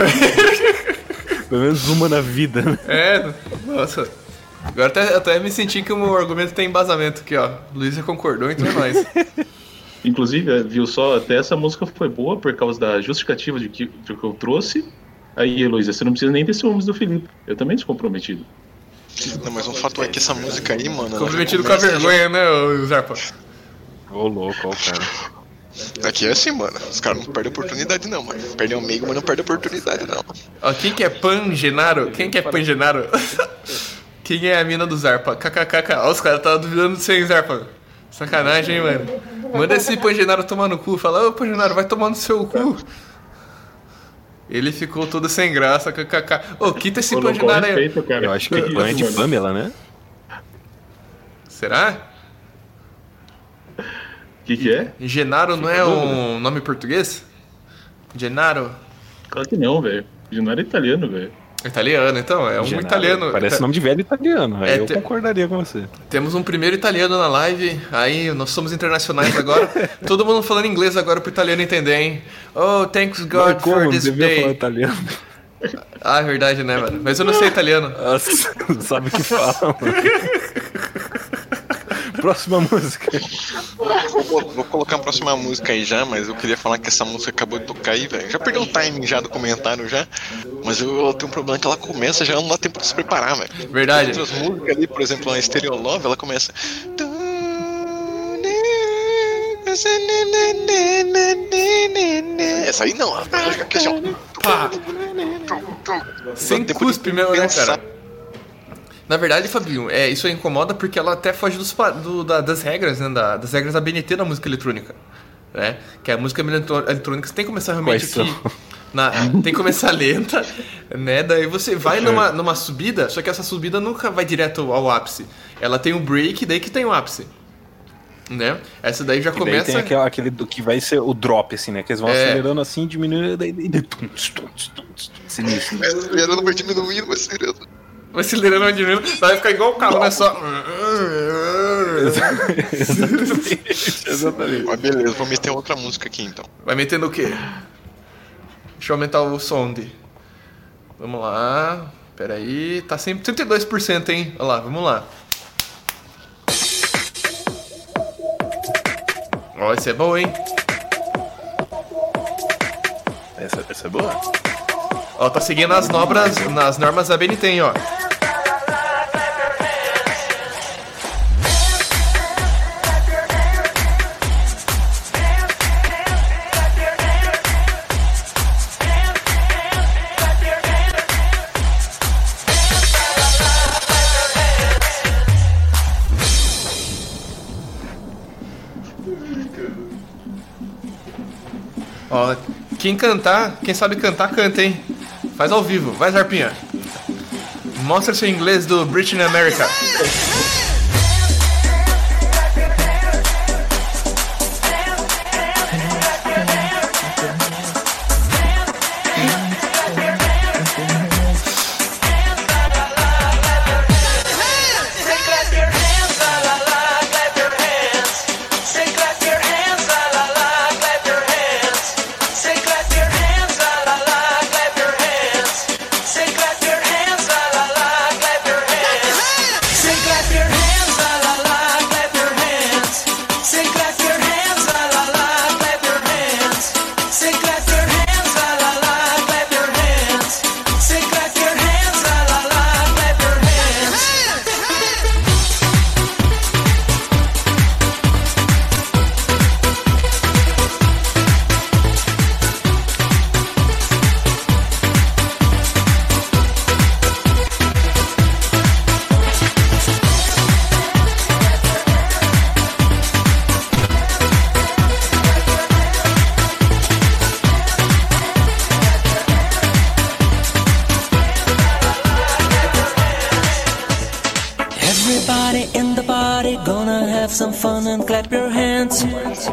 Speaker 10: Pelo menos uma na vida, né?
Speaker 3: É, nossa. Agora até, até me senti que o meu argumento tem embasamento aqui, ó. Luísa concordou, então é nóis.
Speaker 4: Inclusive, viu só, até essa música foi boa por causa da justificativa de que, de que eu trouxe. Aí, Heloísa, você não precisa nem ter ciúmes do Felipe. Eu também sou comprometido.
Speaker 6: Não, mas um fato é que essa música aí, mano.
Speaker 3: Comprometido com a vergonha, né, ô, Zarpa?
Speaker 10: Ô, louco, ó, o cara.
Speaker 6: Aqui é assim, mano. Os caras não perdem oportunidade, não, mano. Perdem o amigo, mas não perdem oportunidade, não.
Speaker 3: Ó, quem que é Pangenaro? Quem que é Pangenaro? quem é a mina do Zarpa? KKKK. Ó, os caras tá duvidando de hein, Zarpa? Sacanagem, hein, mano? Manda esse Pangenaro tomar no cu. Fala, ô Pangenaro, vai tomar no seu cu. Ele ficou todo sem graça, kkk. Ô, quita esse Pangenaro aí.
Speaker 4: respeito, cara.
Speaker 10: Eu acho que é de. Pamela, né?
Speaker 3: Será?
Speaker 4: O que, que é?
Speaker 3: Genaro não é um nome português? Genaro?
Speaker 4: Claro que não, velho. Não era italiano, velho.
Speaker 3: Italiano, então. É um
Speaker 10: Genaro.
Speaker 3: italiano.
Speaker 10: Parece nome de velho italiano.
Speaker 3: É,
Speaker 10: eu
Speaker 3: te-
Speaker 10: concordaria com você.
Speaker 3: Temos um primeiro italiano na live. Aí, nós somos internacionais agora. Todo mundo falando inglês agora pro italiano entender, hein? Oh, thanks
Speaker 10: Mas
Speaker 3: God for
Speaker 10: como?
Speaker 3: this
Speaker 10: Devia falar
Speaker 3: day.
Speaker 10: italiano.
Speaker 3: Ah, é verdade, né, mano? Mas eu não sei italiano.
Speaker 10: Nossa, não sabe o que fala, mano. Próxima música.
Speaker 6: Vou, vou colocar a próxima música aí já, mas eu queria falar que essa música acabou de tocar aí, velho. Já perdeu o timing já do comentário já. Mas eu, eu tenho um problema que ela começa já não dá tempo de se preparar, velho.
Speaker 3: Verdade.
Speaker 6: Outras músicas ali, por exemplo, a Stereo Love, ela começa. Essa aí não, ela fica aqui assim, ó.
Speaker 3: Pá. Sem cuspe mesmo, né, cara? Na verdade, Fabinho, é, isso incomoda porque ela até foge dos, do- da- das regras, né? da- das regras da BNT da música eletrônica. Né? Que a música eletrônica você tem que começar realmente aqui. Na, tem que começar lenta, né? Daí você vai numa, numa subida, só que essa subida nunca vai direto ao ápice. Ela tem um break, daí que tem o ápice. Né? Essa daí já
Speaker 10: E daí
Speaker 3: começa.
Speaker 10: tem aquele, aquele do que vai ser o drop, assim, né? Que eles vão
Speaker 3: É.
Speaker 10: acelerando assim, diminuindo, daí... daí, daí. Sinistro.
Speaker 6: Acelerando, vai diminuindo, vai acelerando.
Speaker 3: Vai acelerando, vai diminuindo, vai ficar igual o carro, né? Só.
Speaker 10: Exatamente. Exatamente.
Speaker 6: Mas beleza, vou meter outra música aqui então.
Speaker 3: Vai metendo o quê? Deixa eu aumentar o som de. Vamos lá. Pera aí. Tá sempre 32%, hein? Olha lá, vamos lá. Ó, esse é bom, hein?
Speaker 10: Essa, essa é boa?
Speaker 3: Ó, tá seguindo as normas, nas normas da BNT, hein, ó. Quem cantar, quem sabe cantar, canta, hein? Faz ao vivo, vai Zarpinha. Mostra seu inglês do Britney America.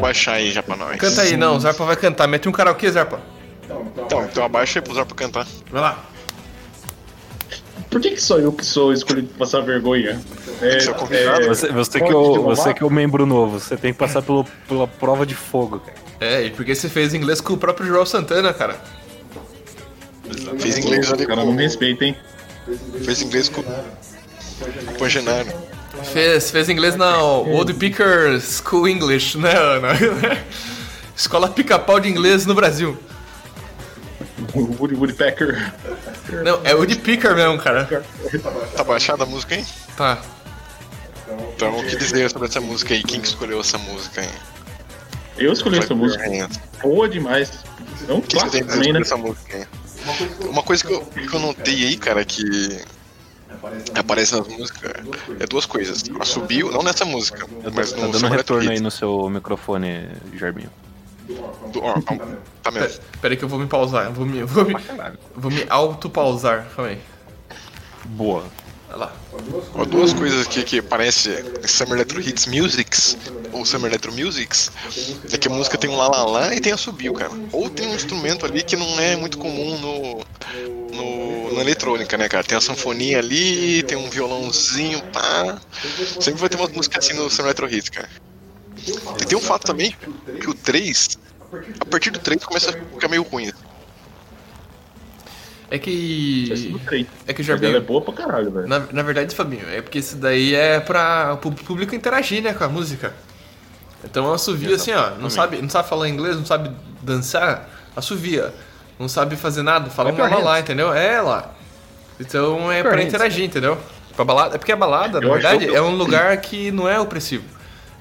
Speaker 11: Hands.
Speaker 6: Vou baixar aí já pra nós.
Speaker 3: Canta aí, não, o Zarpa vai cantar. Mete um karaokê, Zarpa.
Speaker 6: Então, então abaixa aí pro Zar pra cantar.
Speaker 3: Vai lá.
Speaker 4: Por que, que sou eu que sou escolhido pra passar vergonha? É,
Speaker 6: Você é?
Speaker 1: Você, você, que, é o, você que é o membro novo, você tem que passar pelo, pela prova de fogo, cara.
Speaker 3: É, e porque você fez inglês com o próprio Joel Santana, cara.
Speaker 6: Fez inglês ali
Speaker 4: O cara não
Speaker 6: com.
Speaker 4: me respeita, hein?
Speaker 6: Fez inglês com. Com o Pangenaro.
Speaker 3: Fez, fez inglês na Old Picker School English, né, Ana? Escola pica-pau de inglês no Brasil.
Speaker 4: Woody Woodpecker.
Speaker 3: Não, é Wood Picker mesmo, cara.
Speaker 6: Tá baixada a música aí?
Speaker 3: Tá.
Speaker 6: Então, o que dizer sobre essa música aí? Quem que escolheu essa música aí?
Speaker 4: Eu escolhi essa música. Boa demais. É um
Speaker 6: O que você tem
Speaker 4: clássico também,
Speaker 6: sobre
Speaker 4: né?
Speaker 6: essa música aí? Uma coisa que eu, que eu notei aí, cara, que aparece nas músicas é duas coisas. Ela subiu, não nessa música, mas
Speaker 1: Tá
Speaker 6: no
Speaker 1: dando
Speaker 6: Summer
Speaker 1: retorno aí no seu microfone, Jarbinho.
Speaker 6: Do- ó, tá- tá mesmo.
Speaker 3: Pera aí que eu vou me pausar. Vou me, vou me, vou me auto-pausar. Calma aí.
Speaker 1: Boa.
Speaker 3: Olha lá.
Speaker 6: Ó, duas coisas aqui que aparece em Summer Electro Hits Musics, ou Summer Electro Musics, é que a música tem um lá lá lá e tem a subiu, cara. Ou tem um instrumento ali que não é muito comum no, no, na eletrônica, né, cara? Tem a sanfonia ali, tem um violãozinho, pá. Sempre vai ter umas músicas assim no Summer Electro Hits, cara. E tem um fato também, que o 3, a partir do 3 começa a ficar meio ruim.
Speaker 3: É que. É que o
Speaker 4: ela é
Speaker 3: Jarbinho.
Speaker 4: boa pra caralho, velho.
Speaker 3: Na, na verdade, Fabinho, é porque isso daí é pra o público interagir, né, com a música. Então assovia assim, ó, não sabe, não sabe falar inglês, não sabe dançar, assovia. Não sabe fazer nada, fala
Speaker 1: Clap
Speaker 3: uma lá, entendeu? É lá. Então é
Speaker 1: your
Speaker 3: pra interagir, entendeu? Pra balada, é porque a balada, na
Speaker 4: Eu acho
Speaker 3: verdade,
Speaker 4: que
Speaker 3: é um lugar que não é opressivo.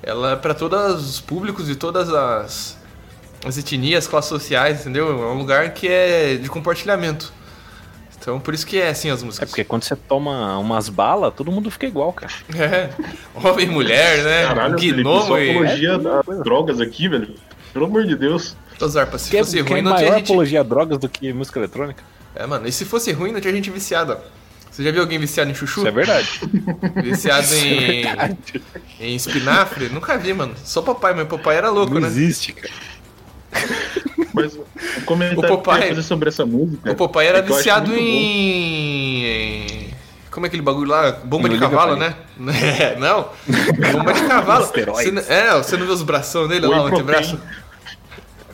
Speaker 3: Ela é pra todos os públicos e todas as, as etnias, classes sociais, entendeu? É um lugar que é de compartilhamento. Então por isso que é assim as
Speaker 1: É
Speaker 3: músicas.
Speaker 1: porque quando você toma umas balas, todo mundo fica igual, cara.
Speaker 3: É, homem e mulher, né?
Speaker 4: Caralho, Felipe,
Speaker 3: Gnomo
Speaker 4: só
Speaker 3: e.
Speaker 4: apologia a drogas aqui, velho. Pelo amor de Deus.
Speaker 3: Ô, Zarpa, se
Speaker 1: Que é,
Speaker 3: fosse
Speaker 1: que é
Speaker 3: ruim, não tinha
Speaker 1: maior
Speaker 3: gente.
Speaker 1: apologia a drogas do que música eletrônica.
Speaker 3: É, mano, e se fosse ruim, não tinha gente viciada. Você já viu alguém viciado em chuchu?
Speaker 1: Isso é verdade.
Speaker 3: Viciado em, em espinafre? Nunca vi, mano. Só papai, mas papai era louco,
Speaker 1: Não
Speaker 3: né?
Speaker 1: existe, cara.
Speaker 4: Mas o comentário
Speaker 3: O
Speaker 4: que eu
Speaker 3: Popeye-
Speaker 4: queria fazer sobre essa música.
Speaker 3: O papai era
Speaker 4: é que
Speaker 3: viciado
Speaker 4: bom.
Speaker 3: em... Como é aquele bagulho lá? Bomba
Speaker 1: Não
Speaker 3: de cavalo, né? É, não. Bomba de cavalo. Você não- é, você não vê os bração dele lá, o antebraço?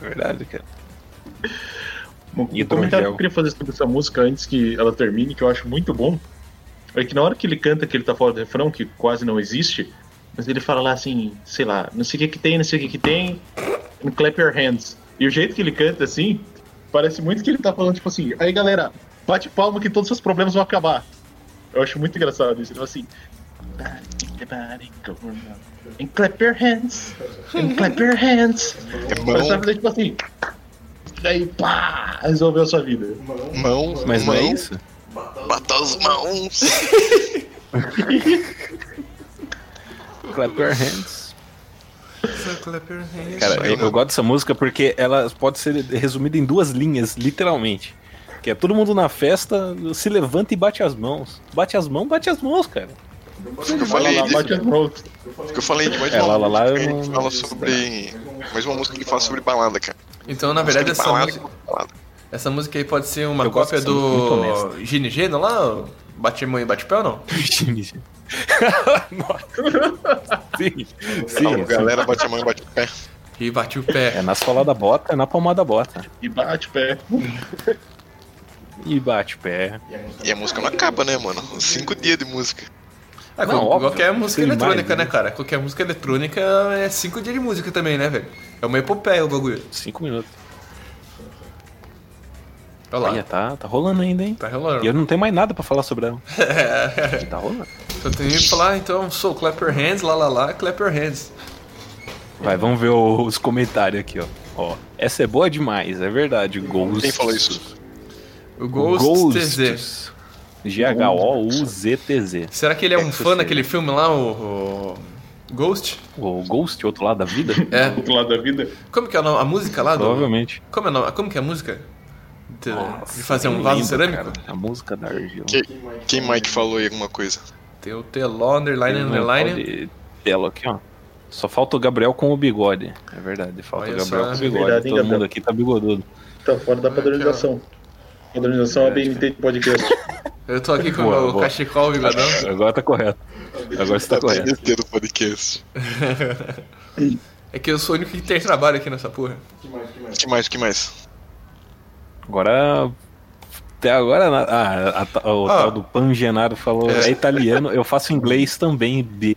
Speaker 1: É verdade, cara.
Speaker 4: O
Speaker 1: Hidrogel.
Speaker 4: comentário que eu queria fazer sobre essa música antes que ela termine, que eu acho muito bom, é que na hora que ele canta que ele tá fora do refrão, que quase não existe, mas ele fala lá assim, sei lá, não sei o que que tem, não sei o que que tem, clap your hands. E o jeito que ele canta assim, parece muito que ele tá falando tipo assim, aí galera, bate palma que todos os seus problemas vão acabar. Eu acho muito engraçado isso. Ele fala assim, "Everybody go around and clap your hands, and clap your hands.
Speaker 6: É mão,
Speaker 4: vai fazer tipo assim, e aí pá, resolveu a sua vida.
Speaker 6: mão,
Speaker 1: Mas não é isso?
Speaker 6: Bata as mãos.
Speaker 1: Clap your hands. Cara, eu, eu gosto dessa música porque ela pode ser resumida em duas linhas, literalmente. Que é todo mundo na festa, se levanta e bate as mãos. Bate as mãos, bate as mãos, cara.
Speaker 6: O que eu
Speaker 4: Vai
Speaker 6: falei
Speaker 4: lá,
Speaker 6: disso,
Speaker 4: bate as mãos.
Speaker 6: eu falei de mais
Speaker 1: É,
Speaker 6: uma
Speaker 1: lá, lá, lá,
Speaker 6: música
Speaker 1: eu
Speaker 6: que fala sobre. Mais uma música que fala sobre balada, cara.
Speaker 3: Então, na verdade, essa música, essa música aí pode ser uma
Speaker 1: Eu
Speaker 3: cópia do
Speaker 1: honesta.
Speaker 3: Gini Geno lá? o Bate mão e bate pé ou não?
Speaker 1: sim, sim, sim.
Speaker 6: galera, bate a mão e bate o pé.
Speaker 3: E bate o pé.
Speaker 1: É na sola da bota, é na palmada da bota.
Speaker 4: E bate pé.
Speaker 1: E bate pé.
Speaker 6: E a música não acaba, né, mano? Cinco dias de música.
Speaker 3: Ah,
Speaker 1: Não,
Speaker 3: qual-
Speaker 1: óbvio,
Speaker 3: qualquer música eletrônica,
Speaker 1: mais,
Speaker 3: né,
Speaker 1: né?
Speaker 3: cara? Qualquer música eletrônica é cinco dias de música também, né, velho? É uma epopeia o bagulho.
Speaker 1: Cinco minutos.
Speaker 3: Olha lá.
Speaker 1: Olha, tá, tá rolando ainda, hein?
Speaker 3: Tá rolando.
Speaker 1: E eu não tenho mais nada pra falar sobre ela. tá rolando.
Speaker 3: Só tem que falar, então, sou clap your hands, lá lá lá, clap your hands.
Speaker 1: Vai, vamos ver os comentários aqui, ó. Ó, essa é boa demais, é verdade. Ghost.
Speaker 6: Quem falou isso?
Speaker 3: O Ghost TZ.
Speaker 1: G-H-O-U-Z-T-Z.
Speaker 3: Será que ele é um
Speaker 1: É,
Speaker 3: fã
Speaker 1: você-
Speaker 3: daquele filme lá, o, o Ghost?
Speaker 1: O Ghost, outro lado da vida?
Speaker 3: É.
Speaker 4: Do outro lado da vida.
Speaker 3: Como que é o nome? A música lá do.
Speaker 1: Provavelmente.
Speaker 3: Como é? Como que é a música? De, de fazer um vaso cerâmico?
Speaker 1: cara. A música da argila.
Speaker 6: Que- Quem Mike falou aí alguma coisa?
Speaker 3: Tem o Teló, underline,
Speaker 1: Tem
Speaker 3: underline.
Speaker 1: Telo aqui, ó. Só falta o Gabriel com o bigode. É verdade, falta
Speaker 3: Olha
Speaker 1: o Gabriel
Speaker 3: só.
Speaker 1: com o bigode.
Speaker 4: Verdade,
Speaker 1: Todo
Speaker 4: Gabriel?
Speaker 1: mundo aqui tá bigodudo.
Speaker 4: Tá fora da padronização. Padronização é BNT de podcast.
Speaker 3: Eu tô aqui com o
Speaker 1: Boa,
Speaker 3: meu
Speaker 1: boa.
Speaker 3: cachecol, bigodão.
Speaker 1: Agora tá correto. Agora você tá correto.
Speaker 6: Do podcast.
Speaker 3: É que eu sou o único que tem trabalho aqui nessa porra.
Speaker 6: que mais, que mais?
Speaker 1: Agora. Até agora. Ah, a- a- o
Speaker 3: Ah.
Speaker 1: tal do Pangenaro falou. É. italiano, eu faço inglês também. B.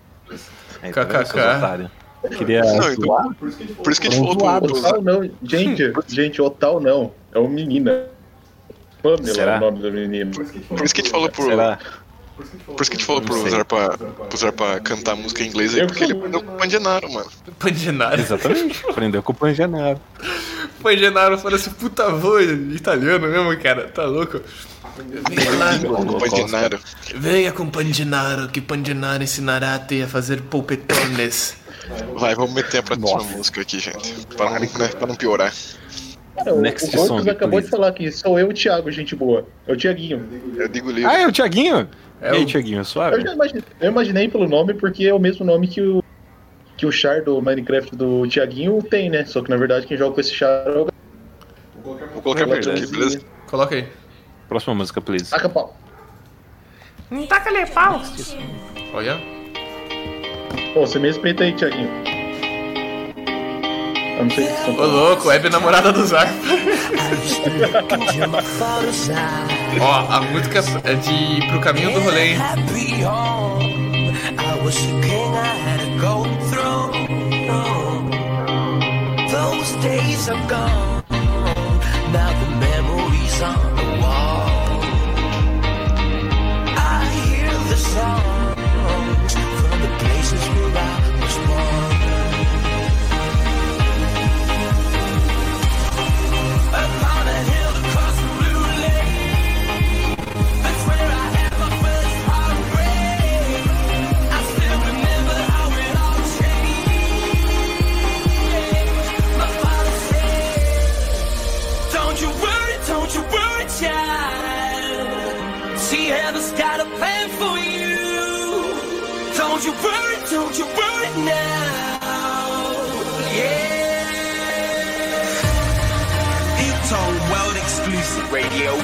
Speaker 1: Vendo, seus
Speaker 3: KKK.
Speaker 1: Queria
Speaker 6: Não,
Speaker 1: zoar?
Speaker 6: Por isso que a gente falou pro, pro,
Speaker 4: Otal não, gente, gente, Otal não. É uma menina. Pamela
Speaker 1: Será?
Speaker 4: é o nome da menina.
Speaker 6: por isso que a gente falou pro.
Speaker 1: Será?
Speaker 6: Por isso que a gente falou pro. Zarpa, pro Zarpa cantar música em inglês aí, porque ele aprendeu com o Pandenaro, mano.
Speaker 3: Pangenaro.
Speaker 1: Exatamente. Aprendeu com o Pangenaro.
Speaker 3: Pangenaro fala assim, puta voz italiano mesmo, cara. Tá louco? Venha lá,
Speaker 6: Com o Pandenaro.
Speaker 3: venha com Pangenaro, que Pangenaro ensinará-te a fazer polpetones.
Speaker 6: Vai, vamos meter a próxima
Speaker 1: Nossa.
Speaker 6: música aqui, gente. Pra não, né, pra não piorar.
Speaker 4: Cara, o,
Speaker 1: Next
Speaker 4: o
Speaker 1: song,
Speaker 4: acabou
Speaker 1: please.
Speaker 4: de falar que sou eu e o Thiago, gente boa. É o Thiaguinho.
Speaker 6: Eu digo livre.
Speaker 1: Ah, é o Thiaguinho?
Speaker 3: É
Speaker 1: e aí,
Speaker 3: o-
Speaker 1: Thiaguinho,
Speaker 4: Eu,
Speaker 1: suave?
Speaker 4: já imaginei, eu imaginei pelo nome porque é o mesmo nome que o que o char do Minecraft do Thiaguinho tem, né? Só que na verdade quem joga com esse char é o
Speaker 6: Vou colocar pra tu aqui, beleza?
Speaker 3: Coloca aí.
Speaker 1: Próxima música, please.
Speaker 4: Taca pau.
Speaker 3: Taca-lhe pau. Olha.
Speaker 4: Pô, você me respeita aí, Thiaguinho. Eu não sei se são
Speaker 3: Ô louco, web namorada do Zarpa. Ó, a música é de Pro Caminho do Rolê, hein?
Speaker 2: Was the king I had to go through. Those days are gone. Now the memories on the wall. Don't you worry, don't you worry now. Yeah. Hilton World Exclusive Radio 1.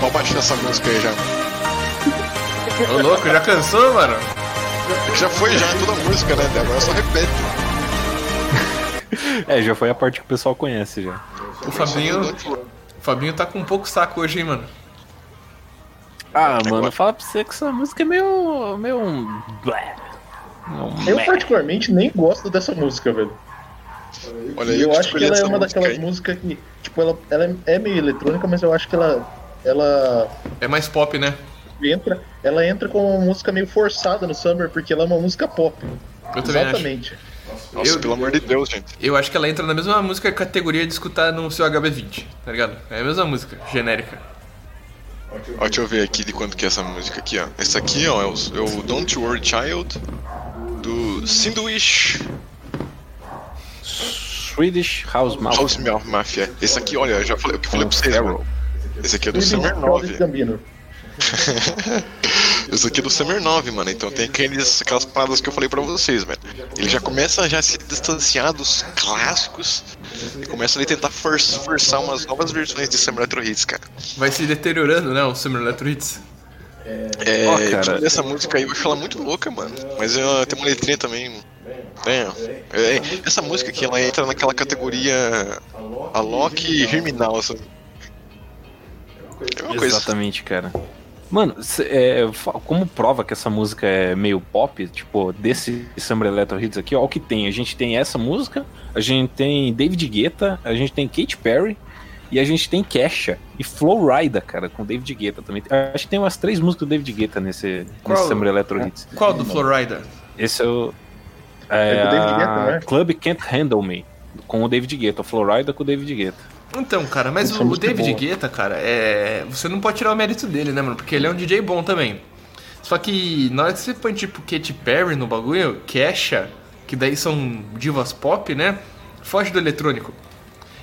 Speaker 6: Pode baixar essa música aí já.
Speaker 3: Ô louco, já cansou, mano?
Speaker 6: Já foi, já toda a música, né? Agora só repete.
Speaker 1: É, já foi a parte que o pessoal conhece já.
Speaker 3: O Fabinho. O Fabinho tá com um pouco saco hoje, hein, mano?
Speaker 1: Ah, mano, fala pra você que essa música é meio. meio. um. Um
Speaker 4: Eu particularmente nem gosto dessa música, velho.
Speaker 6: Olha
Speaker 4: E eu
Speaker 6: que
Speaker 4: acho que ela é uma daquelas
Speaker 6: aí.
Speaker 4: músicas que, tipo, ela, ela é meio eletrônica, mas eu acho que ela ela
Speaker 3: É mais pop, né?
Speaker 4: entra, ela entra com uma música meio forçada no Summer, porque ela é uma música pop.
Speaker 3: Eu.
Speaker 4: Exatamente.
Speaker 6: Nossa,
Speaker 3: Eu-
Speaker 6: pelo amor de Deus, gente.
Speaker 3: Eu acho que ela entra na mesma música categoria de escutar no seu HB20, tá ligado? É a mesma música, genérica.
Speaker 6: Ó, deixa eu ver aqui de quanto que é essa música aqui, ó. Essa aqui, ó, é o, é o Don't Worry Child do Sindwich
Speaker 1: Swedish House Mafia.
Speaker 6: House Mafia. Esse aqui, olha, eu já falei o que eu falei pra vocês, mano. Esse aqui é do Summer
Speaker 4: Childish
Speaker 6: 9.
Speaker 4: Gambino.
Speaker 6: Esse aqui é do Summer 9, mano. Então tem aqueles, aquelas paradas que eu falei pra vocês, velho. Ele já começa a já se distanciar dos clássicos e começa a tentar for- forçar umas novas versões de Summer Electro Hits, cara.
Speaker 3: Vai se deteriorando, né? O Summer Electro Hits.
Speaker 6: É,
Speaker 1: Ó, cara.
Speaker 6: essa música aí eu acho ela muito louca, mano. Mas é, tem uma letrinha também. É, é, essa música aqui, ela entra naquela categoria Alok e Germinal, sabe? É uma coisa.
Speaker 1: Exatamente, cara. Mano, cê- é, como prova que essa música é meio pop, tipo, desse Summer Electro Hits aqui, ó, o que tem? A gente tem essa música, a gente tem David Guetta, a gente tem Katy Perry e a gente tem Kesha e Flow Rida, cara, com David Guetta também. Acho que tem umas três músicas do David Guetta nesse,
Speaker 3: Qual?
Speaker 1: nesse Summer Electro Hits.
Speaker 3: Qual do Florida?
Speaker 1: Esse é o. É,
Speaker 4: É do David Guetta,
Speaker 1: a
Speaker 4: né?
Speaker 1: Club Can't Handle Me, com o David Guetta, Florida com o David Guetta.
Speaker 3: Então, cara, mas
Speaker 4: Essa
Speaker 3: o, o
Speaker 4: é
Speaker 3: David
Speaker 4: boa.
Speaker 3: Guetta, cara, é. Você não pode tirar o mérito dele, né, mano? Porque ele é um DJ bom também. Só que na hora que você põe tipo Katy Perry no bagulho, Kesha, que daí são divas pop, né? Foge do eletrônico.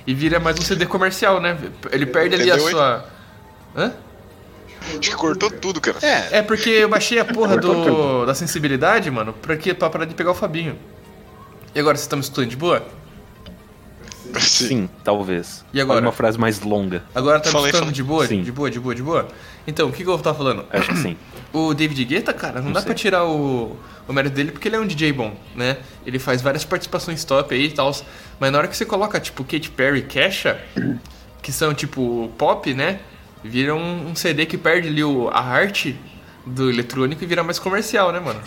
Speaker 3: E vira mais um CD comercial, né? Ele perde ali a sua. Hã?
Speaker 6: Acho que cortou tudo, cara.
Speaker 3: É, porque eu baixei a porra do, da sensibilidade, mano, pra, que, pra parar de pegar o Fabinho. E agora, vocês estão me escutando de boa?
Speaker 1: Sim, talvez.
Speaker 3: E agora?
Speaker 1: Uma frase mais longa.
Speaker 3: Agora tá escutando
Speaker 6: fala.
Speaker 3: de boa?
Speaker 1: Sim.
Speaker 3: De boa, de boa, de boa? Então, o que, que eu tava falando?
Speaker 1: Acho que sim.
Speaker 3: O David Guetta, cara, não, dá
Speaker 1: sei.
Speaker 3: pra tirar o, o mérito dele porque ele é um DJ bom, né? Ele faz várias participações top aí e tal. Mas na hora que você coloca, tipo, Katy Perry e Kesha, que são, tipo, pop, né? Vira um, um CD que perde ali o, a arte do eletrônico e vira mais comercial, né, mano?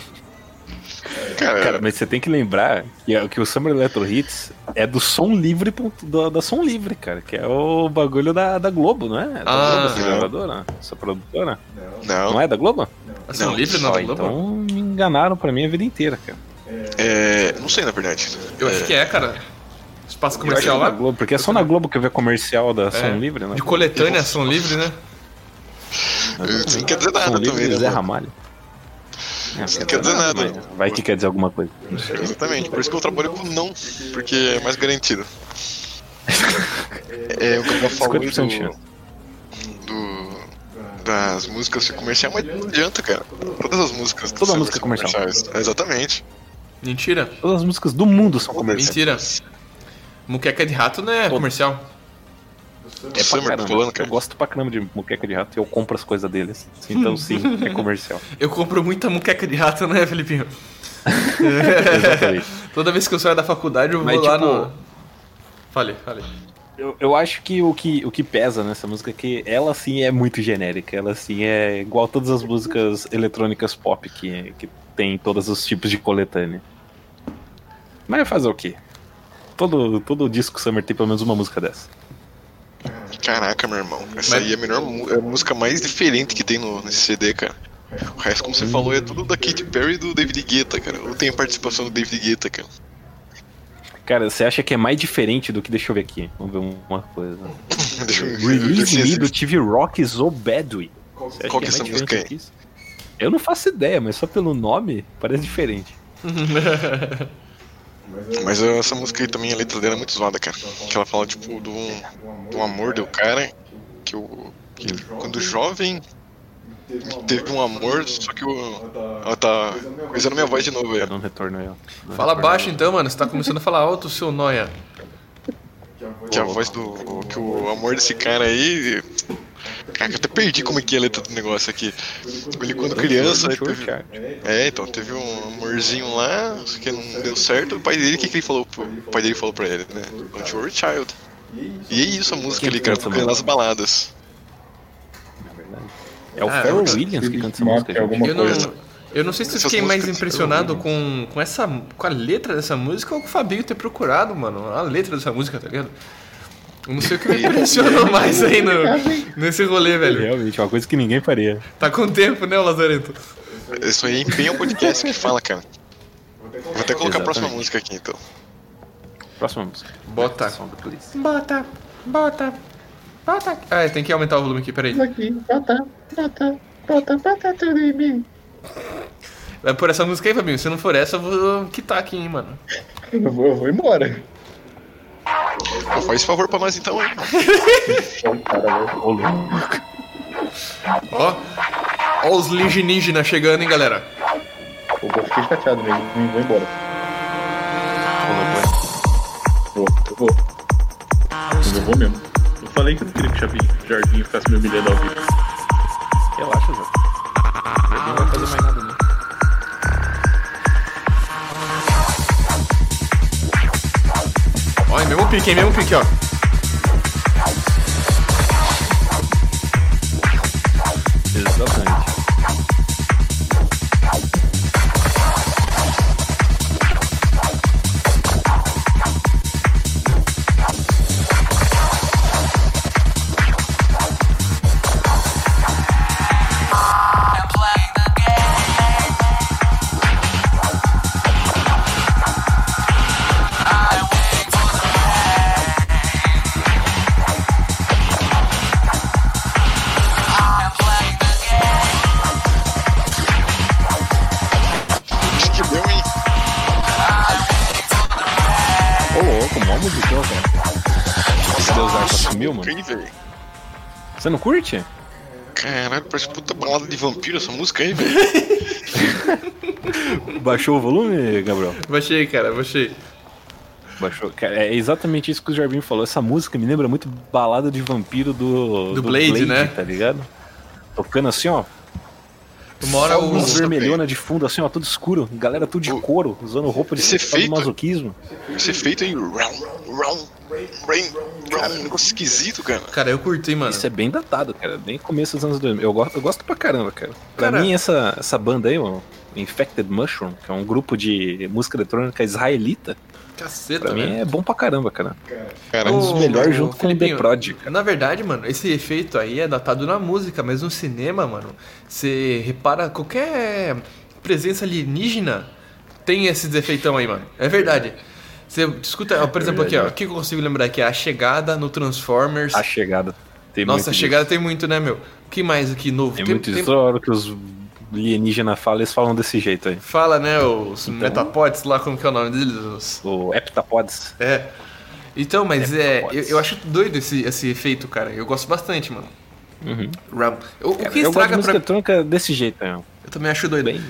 Speaker 6: Cara,
Speaker 1: Cara, mas você tem que lembrar que, que o Summer Electro Hits é do som livre ponto- da, som livre, cara. Que é o bagulho da, da Globo, não é? Da
Speaker 3: Ah.
Speaker 1: Globo, essa gravadora? Essa produtora?
Speaker 6: não.
Speaker 1: Não é da Globo?
Speaker 3: Ação
Speaker 6: Não,
Speaker 3: livre não,
Speaker 1: Ó,
Speaker 3: da Globo?
Speaker 1: então me enganaram pra mim a vida inteira, cara.
Speaker 6: É, não sei, na verdade.
Speaker 3: Eu acho que é, cara. Espaço comercial
Speaker 1: é da
Speaker 3: lá.
Speaker 1: Globo, porque é só na Globo que eu ver comercial da
Speaker 3: É,
Speaker 1: som livre, né?
Speaker 3: De coletânea, ação livre, né?
Speaker 6: Não quer dizer
Speaker 1: Som
Speaker 6: nada
Speaker 1: livre,
Speaker 6: também, né?
Speaker 1: Zé? Ramalho.
Speaker 6: Isso não quer dizer nada.
Speaker 1: mas Vai que quer dizer alguma coisa.
Speaker 6: Exatamente, por isso que eu trabalho com não, porque é mais garantido. É, o que eu falou
Speaker 1: 50% de
Speaker 6: do, do, das músicas ser comercial, mas não adianta, cara. Todas as músicas
Speaker 1: Toda
Speaker 6: são
Speaker 1: música comercial.
Speaker 6: comerciais. Exatamente.
Speaker 3: Mentira.
Speaker 1: Todas as músicas do mundo são comerciais.
Speaker 3: Mentira. Muqueca de rato não é comercial.
Speaker 6: É
Speaker 1: pra
Speaker 6: Summer,
Speaker 1: caramba.
Speaker 6: tô falando,
Speaker 1: Eu
Speaker 6: cara.
Speaker 1: gosto pra caramba de muqueca de rato e eu compro as coisas deles. Então sim, é comercial.
Speaker 3: Eu compro muita muqueca de rato, né, Felipinho?
Speaker 1: Exatamente.
Speaker 3: Toda vez que eu saio da faculdade, eu vou
Speaker 1: Mas,
Speaker 3: lá
Speaker 1: tipo,
Speaker 3: no. Falei, falei.
Speaker 1: Eu, eu acho que o, que o que pesa nessa música é que ela sim é muito genérica. Ela sim é igual a todas as músicas eletrônicas pop que, que tem todos os tipos de coletânea. Mas fazer o quê? Todo, todo disco Summer tem pelo menos uma música dessa.
Speaker 6: Caraca, meu irmão. Essa
Speaker 3: Mas-
Speaker 6: aí é a melhor é a música mais diferente que tem no, nesse CD, cara. O resto, como você falou, é tudo da Katy Perry e do David Guetta, cara. Ou tem a participação do David Guetta, cara.
Speaker 1: Cara, você acha que é mais diferente do que. Deixa eu ver aqui. Vamos ver uma coisa.
Speaker 6: Deixa eu ver.
Speaker 1: Release Me do. TV Rock acha
Speaker 6: Qual que é
Speaker 1: mais
Speaker 6: essa música aí?
Speaker 1: Eu não faço ideia, mas só pelo nome parece diferente.
Speaker 6: Mas essa música aí também, a letra dela é muito zoada, cara. Que ela fala, tipo, do, do amor do cara, que, o, que ele, quando jovem teve um amor, só que o. Ela tá coisando minha voz de novo, velho.
Speaker 1: dando retorno aí, ó. Dando
Speaker 3: Fala baixo
Speaker 1: aí.
Speaker 3: então, mano. Você tá começando a falar alto, seu noia.
Speaker 6: Que a voz do. Que o amor desse cara aí. Cara, eu até perdi como é que é a letra do negócio aqui. Ele quando criança. Teve, é, então, teve um amorzinho lá, só que não deu certo. O pai dele, o que, que ele falou? pro- O pai dele falou pra ele, né? Don't worry, child. E é isso a música ali, cara, tocando nas baladas.
Speaker 1: É o
Speaker 3: Ah,
Speaker 1: Pharrell Williams que canta essa música,
Speaker 4: alguma
Speaker 3: Eu não,
Speaker 6: coisa.
Speaker 3: eu não sei se eu fiquei mais impressionado com, com essa. com a letra dessa música ou com o Fabinho ter procurado, mano. A letra dessa música, tá ligado? Eu não sei o que me impressionou mais aí no, nesse rolê, velho.
Speaker 1: Realmente, uma coisa que ninguém faria.
Speaker 3: Tá com tempo, né, Lazarento?
Speaker 6: Isso aí empenha o podcast que fala, cara. Vou até colocar a próxima música aqui, então.
Speaker 1: Próxima música.
Speaker 3: Bota. Bota, bota, bota. Ah, tem que aumentar o volume aqui, peraí.
Speaker 4: Aqui, bota, bota, bota, bota tudo em mim.
Speaker 3: Vai por essa música aí, Fabinho. Se não for essa, eu vou quitar aqui, hein, mano.
Speaker 4: Eu vou, eu vou embora.
Speaker 6: Pô, faz favor pra nós então, hein?
Speaker 3: Ó, ó os alienígenas chegando, hein, galera.
Speaker 4: Eu vou ficar chateado mesmo. Vou vou embora. Vou, eu vou. Eu vou mesmo. Eu falei que eu não queria que o Jardim ficasse me humilhando ao vivo.
Speaker 1: Relaxa, Zé. Ninguém vai fazer mais nada, não.
Speaker 3: É mesmo pique, hein, mesmo pique, ó.
Speaker 1: Exatamente. Você não curte?
Speaker 6: Caralho, parece puta balada de vampiro essa música aí, velho.
Speaker 1: Baixou o volume, Gabriel?
Speaker 3: Baixei, cara, baixei.
Speaker 1: Baixou. Cara, é exatamente isso que o Jarbinho falou. Essa música me lembra muito balada de vampiro do.
Speaker 3: Do Blade, né?
Speaker 1: Tá ligado? Tocando assim, ó.
Speaker 3: Uma hora o.
Speaker 1: vermelhona de fundo, assim, ó, tudo escuro. Galera tudo de couro, usando roupa de do
Speaker 6: efeito-
Speaker 1: masoquismo.
Speaker 6: Esse efeito aí, round, round, rain, round, um negócio esquisito, cara.
Speaker 3: Cara, eu curti, mano.
Speaker 1: Isso é bem datado, cara. Bem começo dos anos 2000. Eu gosto, eu gosto pra caramba, cara. Pra
Speaker 3: Cara-
Speaker 1: mim, essa, essa banda aí, ó, Infected Mushroom, que é um grupo de música eletrônica israelita,
Speaker 3: Caceta,
Speaker 1: pra mim
Speaker 3: velho.
Speaker 1: é bom pra caramba, cara.
Speaker 6: Cara,
Speaker 1: Um dos melhores junto com o The
Speaker 3: Felipinho,
Speaker 1: Prod.
Speaker 3: Na verdade, mano, esse efeito aí é datado na música, mas no cinema, mano, você repara qualquer presença alienígena tem esses efeitão aí, mano. É verdade. Você escuta, ó, por exemplo, aqui, ó, o que eu consigo lembrar aqui? A chegada no Transformers.
Speaker 1: A chegada. Tem
Speaker 3: Nossa,
Speaker 1: muito
Speaker 3: a chegada tem muito, né, meu? O que mais aqui novo?
Speaker 1: Tem, muito isso. Toda hora que os alienígenas falam, eles falam desse jeito aí.
Speaker 3: Fala, né, os
Speaker 1: Então-
Speaker 3: metapods lá, como que é o nome deles? Os-
Speaker 1: O Heptapods.
Speaker 3: É. Então, mas é. Eu, eu acho doido esse, esse efeito, cara. Eu gosto bastante, mano.
Speaker 1: Uhum.
Speaker 3: Ram. O, o que
Speaker 1: eu gosto de
Speaker 3: estraga pra.
Speaker 1: desse jeito ó.
Speaker 3: Eu também acho doido.
Speaker 1: Bem...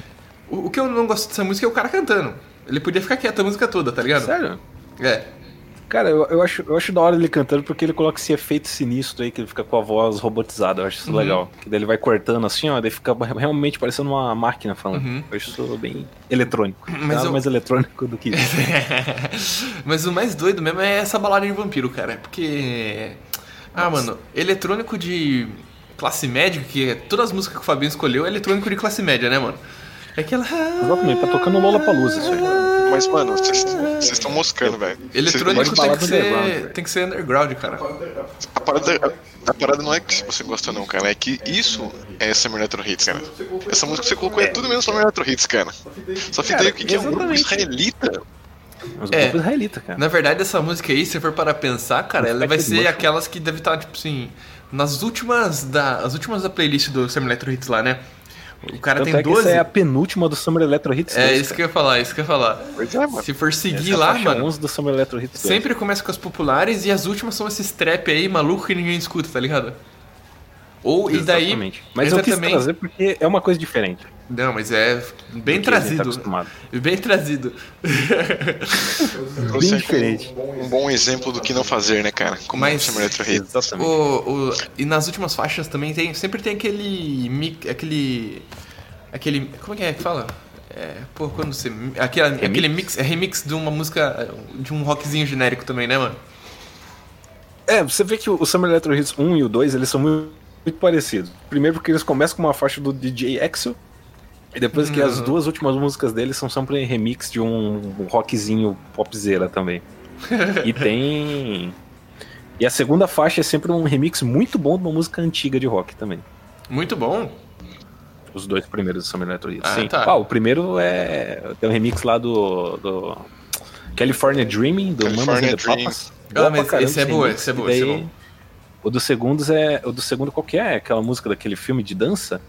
Speaker 3: O, o que eu não gosto dessa música é o cara cantando. Ele podia ficar quieto a música toda, tá ligado?
Speaker 1: Sério?
Speaker 3: É.
Speaker 1: Cara, eu, eu, acho, eu acho da hora ele cantando porque ele coloca esse efeito sinistro aí, que ele fica com a voz robotizada. Eu acho isso
Speaker 3: Uhum.
Speaker 1: legal. Que daí ele vai cortando assim, ó, daí fica realmente parecendo uma máquina falando.
Speaker 3: Uhum.
Speaker 1: Eu acho isso bem eletrônico.
Speaker 3: Mas eu-
Speaker 1: mais eletrônico do que isso.
Speaker 3: Mas o mais doido mesmo é essa balada de vampiro, cara. Porque. Ah, mano, eletrônico de classe média, que todas as músicas que o Fabinho escolheu é eletrônico de classe média, né, mano? É aquela.
Speaker 1: Exatamente, tá tocando Lollapalooza isso aí.
Speaker 6: Mas, mano, vocês vocês estão moscando, velho.
Speaker 3: Eletrônico tem que, ser, tem que ser underground, cara.
Speaker 6: A parada, a, parada não é que você gosta não, cara. É que isso é Summer Electro Hits, cara. Essa música que você colocou é tudo menos Summer Electro Hits, cara. Só fita aí o que, é um grupo israelita.
Speaker 1: Os
Speaker 3: É.
Speaker 1: grupos israelitas, cara.
Speaker 3: Na verdade, essa música aí, se for para pensar, cara, ela vai ser aquelas que deve estar, tipo assim, nas últimas da, as últimas da playlist do Summer Electro Hits lá, né? O cara
Speaker 1: Tanto
Speaker 3: tem
Speaker 1: é que
Speaker 3: 12.
Speaker 1: essa é a penúltima do Summer Electro Hits
Speaker 3: É
Speaker 1: 2,
Speaker 3: isso que eu ia falar, isso que eu ia falar.
Speaker 6: É.
Speaker 3: Se for
Speaker 1: Essa
Speaker 3: seguir
Speaker 1: é a
Speaker 3: lá,
Speaker 1: faixa
Speaker 3: mano,
Speaker 1: 11 do Summer Electro Hits 2.
Speaker 3: sempre começa com as populares e as últimas são esses trap aí maluco que ninguém escuta, tá ligado? Ou e daí.
Speaker 1: Exatamente. Mas
Speaker 3: entra
Speaker 1: eu quis trazer porque é uma coisa diferente.
Speaker 3: Não, mas é bem
Speaker 1: tá
Speaker 3: trazido.
Speaker 1: acostumado.
Speaker 3: bem trazido.
Speaker 6: Trouxe aí
Speaker 1: diferente.
Speaker 6: Um, um bom exemplo do que não fazer, né, cara? Como
Speaker 3: Mas-
Speaker 6: Summer Electro Hits.
Speaker 1: Exatamente.
Speaker 3: O, o- e nas últimas faixas também tem. Sempre tem aquele. Aquele. Aquele. Como é que é que fala? É, pô, quando você. Aquele, aquele mix. É remix de uma música. De um rockzinho genérico também, né, mano?
Speaker 1: É, você vê que o Summer Electro Hits 1 e o 2, eles são muito, muito parecidos. Primeiro porque eles começam com uma faixa do DJ Axel, e depois que as
Speaker 3: Uhum.
Speaker 1: duas últimas músicas deles são sempre remix de um, rockzinho popzera também. e tem... E a segunda faixa é sempre um remix muito bom de uma música antiga de rock também.
Speaker 3: Muito bom.
Speaker 1: Os dois primeiros do Summer Electro.
Speaker 3: Ah,
Speaker 1: Sim.
Speaker 3: tá.
Speaker 1: Ah, o primeiro é... Tem um remix lá do... do California Dreaming, do Mamas
Speaker 6: California
Speaker 1: and the. Papas.
Speaker 3: Ah, mas esse é boa,
Speaker 1: remix,
Speaker 3: esse é boa, esse é bom.
Speaker 1: O do segundo é. O do segundo qual que é? Aquela música daquele filme de dança?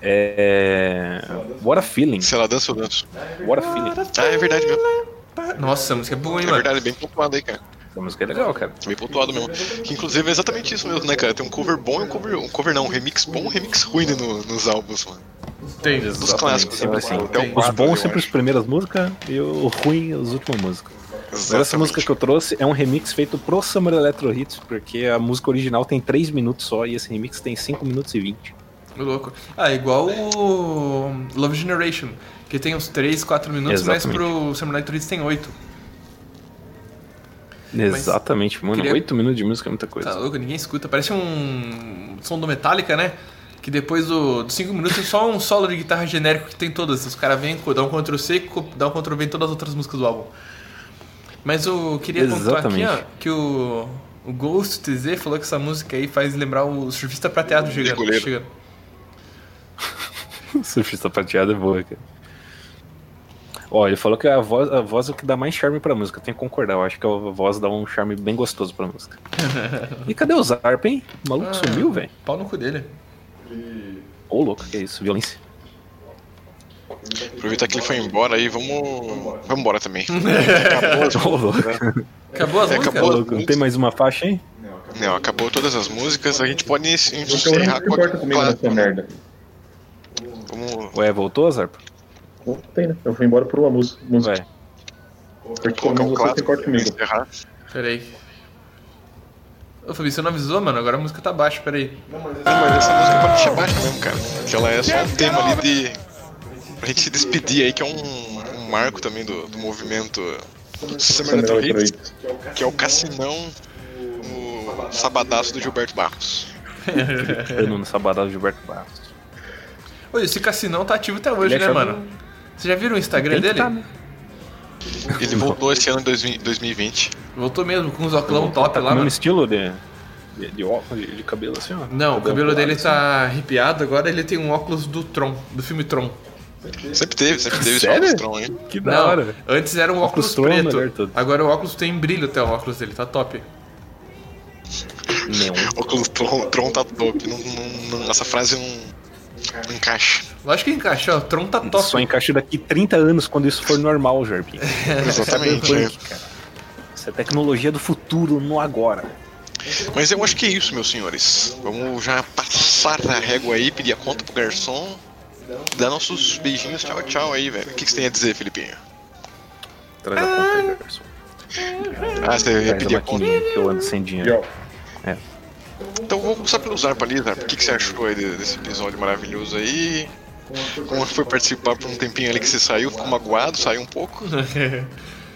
Speaker 1: É. What a Feeling.
Speaker 6: Se ela dança, eu danço.
Speaker 1: What a Feeling.
Speaker 6: Ah, é verdade mesmo.
Speaker 3: Nossa, a música é boa, hein,
Speaker 6: É
Speaker 3: mano?
Speaker 6: verdade, bem pontuado aí, cara.
Speaker 1: Essa música é legal, cara.
Speaker 6: Bem pontuado mesmo. Que inclusive é exatamente isso mesmo, né, cara? Tem um cover bom e um cover. Um cover não, um remix bom e um remix ruim né, no- nos álbuns, mano.
Speaker 3: Tem.
Speaker 6: Dos
Speaker 1: Exatamente,
Speaker 6: clássicos,
Speaker 1: sempre
Speaker 6: né?
Speaker 1: assim.
Speaker 6: O
Speaker 1: Os bons sempre as primeiras músicas e o ruim as últimas músicas. Agora essa
Speaker 6: Exatamente.
Speaker 1: música que eu trouxe é um remix feito pro Summer Electro Hits, porque a música original tem 3 minutos só e esse remix tem 5 minutos e 20.
Speaker 3: Muito louco. Ah, igual o Love Generation, que tem uns 3, 4 minutos, mas
Speaker 1: Exatamente.
Speaker 3: pro Summer Night Hits tem 8.
Speaker 1: Exatamente, mano.
Speaker 3: queria-
Speaker 1: 8 minutos de música é muita coisa.
Speaker 3: Tá louco, ninguém escuta. Parece um som do Metallica, né? Que depois do- dos 5 minutos tem só um solo de guitarra genérico que tem todas. Os caras vêm, dá um Ctrl C, dá um Ctrl V em todas as outras músicas do álbum. Mas eu queria pontuar aqui, ó, que o, o Ghost TZ falou que essa música aí faz lembrar o surfista prateado chegando. Chegando.
Speaker 1: Surfista prateado é boa, cara. Ó, ele falou que a voz, a voz é o que dá mais charme pra música. Tenho que concordar. Eu acho que a voz dá um charme bem gostoso pra música. e cadê o Zarp, hein? O maluco
Speaker 3: Ah.
Speaker 1: sumiu, velho.
Speaker 3: Pau no cu dele.
Speaker 1: Ô, louco, que isso? Violência.
Speaker 6: Aproveitar que ele foi embora aí, vamos. Vamos embora também. Acabou as
Speaker 1: Ô, louco.
Speaker 6: músicas, né?
Speaker 3: Acabou as
Speaker 6: É,
Speaker 3: músicas?
Speaker 6: acabou.
Speaker 1: Não tem mais uma faixa, hein?
Speaker 6: Não, acabou todas as músicas, a gente pode
Speaker 4: Então não
Speaker 6: encerrar com
Speaker 4: importa
Speaker 6: a...
Speaker 4: comigo nessa merda.
Speaker 6: Vamos...
Speaker 1: Ué, voltou, Zarpa?
Speaker 4: Tem, né? Eu fui embora por uma música. música. Porque
Speaker 6: colocar
Speaker 4: pelo
Speaker 6: um
Speaker 4: menos você importa
Speaker 6: pra
Speaker 4: comigo.
Speaker 6: encerrar.
Speaker 3: Peraí. Ô, Fabi, você não avisou, mano? Agora a música tá baixa, peraí.
Speaker 6: Não, mas essa música pode deixar baixa mesmo, cara. Porque ela é só um tema ali de. Pra gente se despedir aí, que é um, um marco também do, do movimento Summer Electro Hits, que é o Cassinão no Sabadaço do Gilberto Barros.
Speaker 1: Eu no sabadão do Gilberto Barros.
Speaker 3: Ô, esse Cassinão tá ativo até hoje,
Speaker 1: Ele
Speaker 3: né,
Speaker 1: achou
Speaker 3: mano? Você já viram o Instagram
Speaker 1: Tem
Speaker 3: dele?
Speaker 1: tá, né?
Speaker 6: Ele voltou esse ano em 2000 2020.
Speaker 3: Voltou mesmo, com os óculos top
Speaker 1: Tá
Speaker 3: lá,
Speaker 1: o mesmo
Speaker 3: mano.
Speaker 1: estilo de, de, de óculos, de, de cabelo assim, ó.
Speaker 3: Não, o cabelo dele
Speaker 1: assim.
Speaker 3: tá arrepiado, agora ele tem um óculos do Tron, do filme Tron.
Speaker 6: Sempre teve, sempre teve esse
Speaker 1: Sério?
Speaker 6: óculos Tron aí.
Speaker 1: Que da
Speaker 3: Não,
Speaker 1: hora.
Speaker 3: antes era um óculos,
Speaker 1: Óculos Tron,
Speaker 3: preto. Agora o óculos tem brilho até o óculos dele, tá top.
Speaker 1: Neon.
Speaker 6: Óculos Tron, Tron tá top. Não, não- não- essa frase não, não encaixa.
Speaker 3: Lógico que encaixa, ó, o Tron tá top.
Speaker 1: Só encaixa daqui 30 anos quando isso for normal, Jarpinho.
Speaker 6: Exatamente. é.
Speaker 1: Isso é tecnologia do futuro no agora.
Speaker 6: Mas eu acho que é isso, meus senhores. Vamos já passar a régua aí, pedir a conta pro garçom. Dar nossos beijinhos, tchau, tchau aí, velho. O que, que você tem a dizer, Felipinho?
Speaker 1: Traz a conta aí, garçom.
Speaker 6: Ah, você ia
Speaker 1: a
Speaker 6: pedir a conta.
Speaker 1: que eu ando sem dinheiro.
Speaker 6: Então vamos começar pelo Zarpa ali, Zarpa. O que, que você achou aí de- desse episódio maravilhoso aí? Como foi participar por um tempinho ali que você saiu? Ficou magoado, saiu um pouco?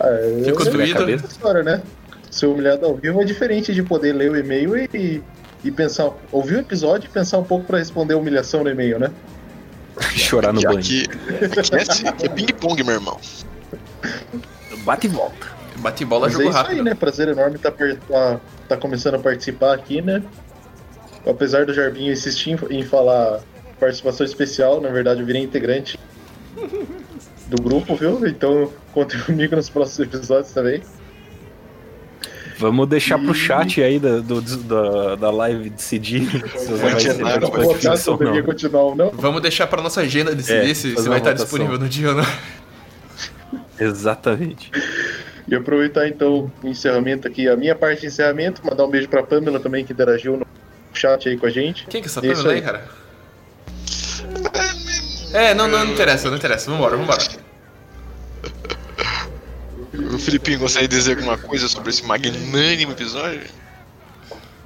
Speaker 4: Ah, eu-
Speaker 3: Ficou
Speaker 4: eu-
Speaker 3: doído?
Speaker 4: história, né? Ser humilhado ao vivo é diferente de poder ler o e-mail e, e pensar, ouvir o episódio e pensar um pouco pra responder a humilhação no e-mail, né?
Speaker 1: Chorar no banho.
Speaker 6: que, aqui é, assim, aqui é ping-pong, meu irmão.
Speaker 1: Bate e volta.
Speaker 3: Bate bola,
Speaker 4: Mas é
Speaker 3: jogo
Speaker 4: isso
Speaker 3: rápido.
Speaker 4: aí, né? Prazer enorme estar tá, tá, tá começando a participar aqui, né? Apesar do Jarbinho insistir em, falar participação especial, na verdade eu virei integrante do grupo, viu? Então contem comigo nos próximos episódios também.
Speaker 1: Vamos deixar pro chat aí da, do, da, da live decidir se vai
Speaker 4: não continuar ou não.
Speaker 3: Vamos deixar pra nossa agenda decidir
Speaker 1: É,
Speaker 3: se, se vai estar
Speaker 1: votação.
Speaker 3: disponível no dia ou não.
Speaker 1: Exatamente.
Speaker 4: E aproveitar então o encerramento aqui, a minha parte de encerramento, mandar um beijo pra Pamela também que interagiu no chat aí com a gente.
Speaker 3: Quem que é essa
Speaker 4: É
Speaker 3: Pamela aí,
Speaker 4: aí.
Speaker 3: cara? É, não, não, não interessa, não interessa. Vambora, vambora.
Speaker 6: O Filipinho gostaria de dizer alguma coisa sobre esse magnânimo episódio?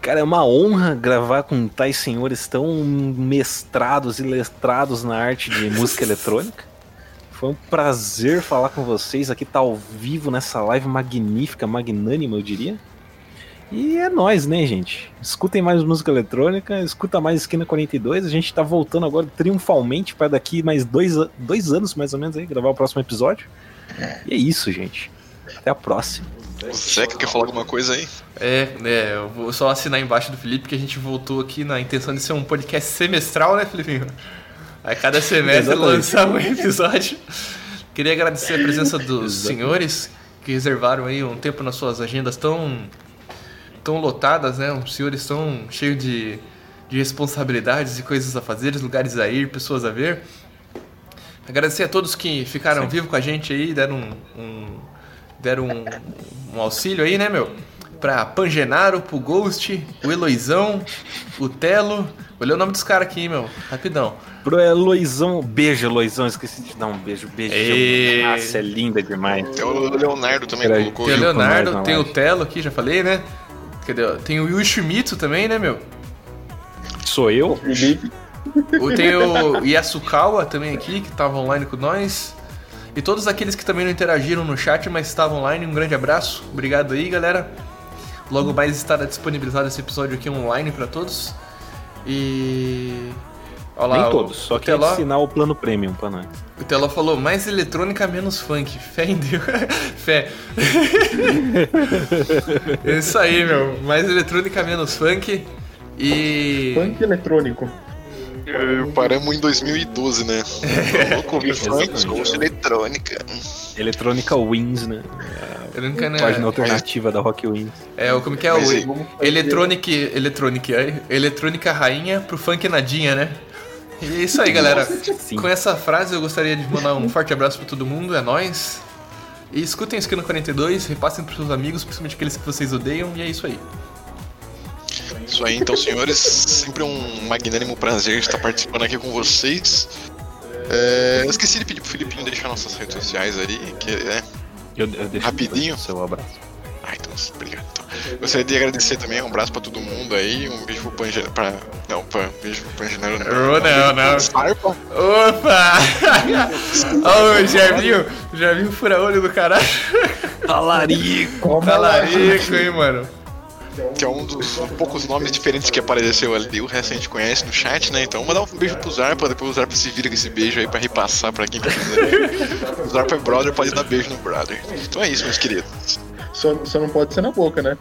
Speaker 1: Cara, é uma honra gravar com tais senhores tão mestrados e letrados na arte de música eletrônica. Foi um prazer falar com vocês aqui, tá ao vivo nessa live magnífica, magnânima, eu diria. E é nóis, né, gente? Escutem mais música eletrônica, escuta mais Esquina 42. A gente tá voltando agora triunfalmente para daqui mais dois, dois anos, mais ou menos, aí, gravar o próximo episódio. E é isso, gente. Até a próxima.
Speaker 6: O Zeca quer falar alguma coisa aí?
Speaker 3: É, é, eu vou só assinar embaixo do Felipe que a gente voltou aqui na intenção de ser um podcast semestral, né, Felipinho? Aí cada semestre lançar um episódio. Queria agradecer a presença dos senhores que reservaram aí um tempo nas suas agendas tão, tão lotadas, né? Os senhores tão cheios de, de responsabilidades e coisas a fazer, lugares a ir, pessoas a ver. Agradecer a todos que ficaram
Speaker 1: Sim.
Speaker 3: vivo com a gente aí, deram um, um- deram um, um auxílio aí, né, meu? Pra Pangenaro, pro Ghost, o Eloizão, o Telo. Olha o nome dos caras aqui, meu. Rapidão.
Speaker 1: Pro Eloizão, beijo, Eloizão, esqueci de dar um beijo, beijo.
Speaker 3: Ei.
Speaker 1: Nossa, é linda demais.
Speaker 6: Tem o Leonardo também
Speaker 1: Peraí.
Speaker 6: colocou.
Speaker 3: Tem o Leonardo,
Speaker 1: na
Speaker 3: tem o. Telo aqui, já falei, né? Cadê? Tem o Yoshimitsu também, né, meu?
Speaker 1: Sou eu?
Speaker 3: O- Tem o Yasukawa também aqui, que tava online com nós. E todos aqueles que também não interagiram no chat, mas estavam online, um grande abraço. Obrigado aí, galera. Logo mais estará disponibilizado esse episódio aqui online pra todos. E. Olha lá,
Speaker 1: Nem todos, só
Speaker 3: o
Speaker 1: que
Speaker 3: Teló,
Speaker 1: ensinar o plano premium pra nós.
Speaker 3: o Teló falou mais eletrônica, menos funk. Fé em Deus. Fé. É Isso aí, meu. Mais eletrônica, menos funk. E.
Speaker 4: funk eletrônico.
Speaker 6: É, Paramos em 2012, né? Tô louco ouvir funk, ouço eletrônica.
Speaker 1: Eletrônica Wins, né?
Speaker 3: Eletrônica, né?
Speaker 1: Página alternativa da Rock Wins.
Speaker 3: É, o como que é
Speaker 6: Mas
Speaker 3: o
Speaker 6: aí-
Speaker 3: Electronic, Electronic, é, Eletrônica rainha pro funk nadinha, né? E é isso aí, galera.
Speaker 1: Sim.
Speaker 3: Com essa frase eu gostaria de mandar um forte abraço pra todo mundo, é nóis. E escutem o Esquina 42, repassem pros seus amigos, principalmente aqueles que vocês odeiam, e é isso aí.
Speaker 6: Isso aí, então, senhores, sempre um magnânimo prazer estar participando aqui com vocês. É, eu esqueci de pedir pro Filipinho deixar nossas redes sociais ali, que é
Speaker 1: Eu, eu deixo
Speaker 6: Rapidinho?
Speaker 1: seu abraço.
Speaker 6: Ah, então, obrigado. Gostaria de agradecer também, um abraço pra todo mundo aí, um beijo pro Pangeneiro. Pra... Não, pra... um beijo pro Pangeneiro.
Speaker 3: Oh, não, não.
Speaker 6: Sarpa.
Speaker 3: Opa! Ô, já viu? Já viu o fura-olho do caralho?
Speaker 1: Talarico!
Speaker 3: Talarico, hein, mano?
Speaker 6: que é um dos poucos nomes diferentes que apareceu ali. O resto a gente conhece no chat, né? Então, mandar um beijo pro Zarpa, depois o Zarpa se vira com esse beijo aí pra repassar pra quem quiser. o Zarpa é brother, pode dar beijo no brother. Então é isso, meus queridos.
Speaker 4: Só, só não pode ser na boca, né?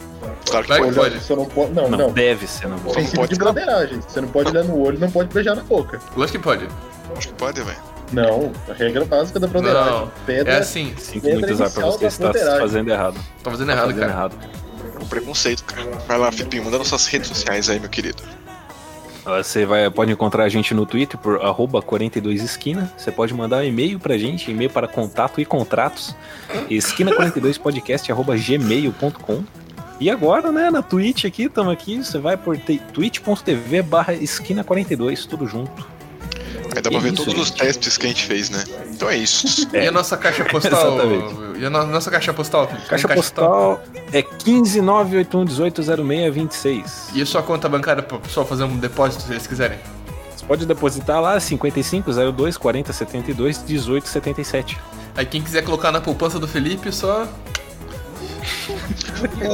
Speaker 6: Claro que pode.
Speaker 3: pode.
Speaker 4: Só não pode. Não,
Speaker 1: Não,
Speaker 4: não.
Speaker 1: deve ser na boca.
Speaker 4: Princípio
Speaker 6: pode
Speaker 4: de broderagem. Você não pode olhar no olho, não pode beijar na boca.
Speaker 3: Lógico que pode.
Speaker 6: Acho que pode, velho.
Speaker 4: Não, a regra básica da broderagem.
Speaker 3: Não,
Speaker 4: Pedra
Speaker 3: é assim.
Speaker 1: Sinto muito usar pra você
Speaker 4: broderagem.
Speaker 1: fazendo errado.
Speaker 3: Tá fazendo
Speaker 1: Tá
Speaker 3: errado,
Speaker 1: fazendo
Speaker 3: cara.
Speaker 1: errado.
Speaker 6: Um preconceito, cara. Vai lá, Filipinho, manda nossas redes sociais aí, meu querido.
Speaker 1: Você vai, pode encontrar a gente no Twitter por arroba 42esquina. Você pode mandar um e-mail pra gente, e-mail para contato e contratos. esquina42podcast arroba gmail.com. E agora, né, na Twitch aqui, estamos aqui, você vai por twitch.tv barra esquina42, tudo junto.
Speaker 6: Aí dá pra ver
Speaker 1: Isso,
Speaker 6: todos os testes que a gente fez, né? Então é isso.
Speaker 3: E a nossa caixa postal? E a no- nossa caixa postal? Tem
Speaker 1: Caixa postal é 15981180626.
Speaker 3: E a sua conta bancária pro pessoal fazer um depósito se eles quiserem?
Speaker 1: Você pode depositar lá 5502 4072 1877.
Speaker 3: Aí quem quiser colocar na poupança do Felipe, só.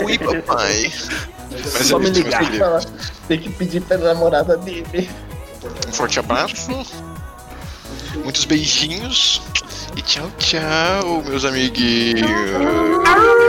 Speaker 6: Ui, papai. Mas
Speaker 1: Só
Speaker 6: é
Speaker 1: me ligar.
Speaker 6: queridos.
Speaker 4: Tem que pedir pra namorada dele.
Speaker 6: Um forte abraço. Muitos beijinhos. E tchau, tchau, meus amiguinhos. Ah!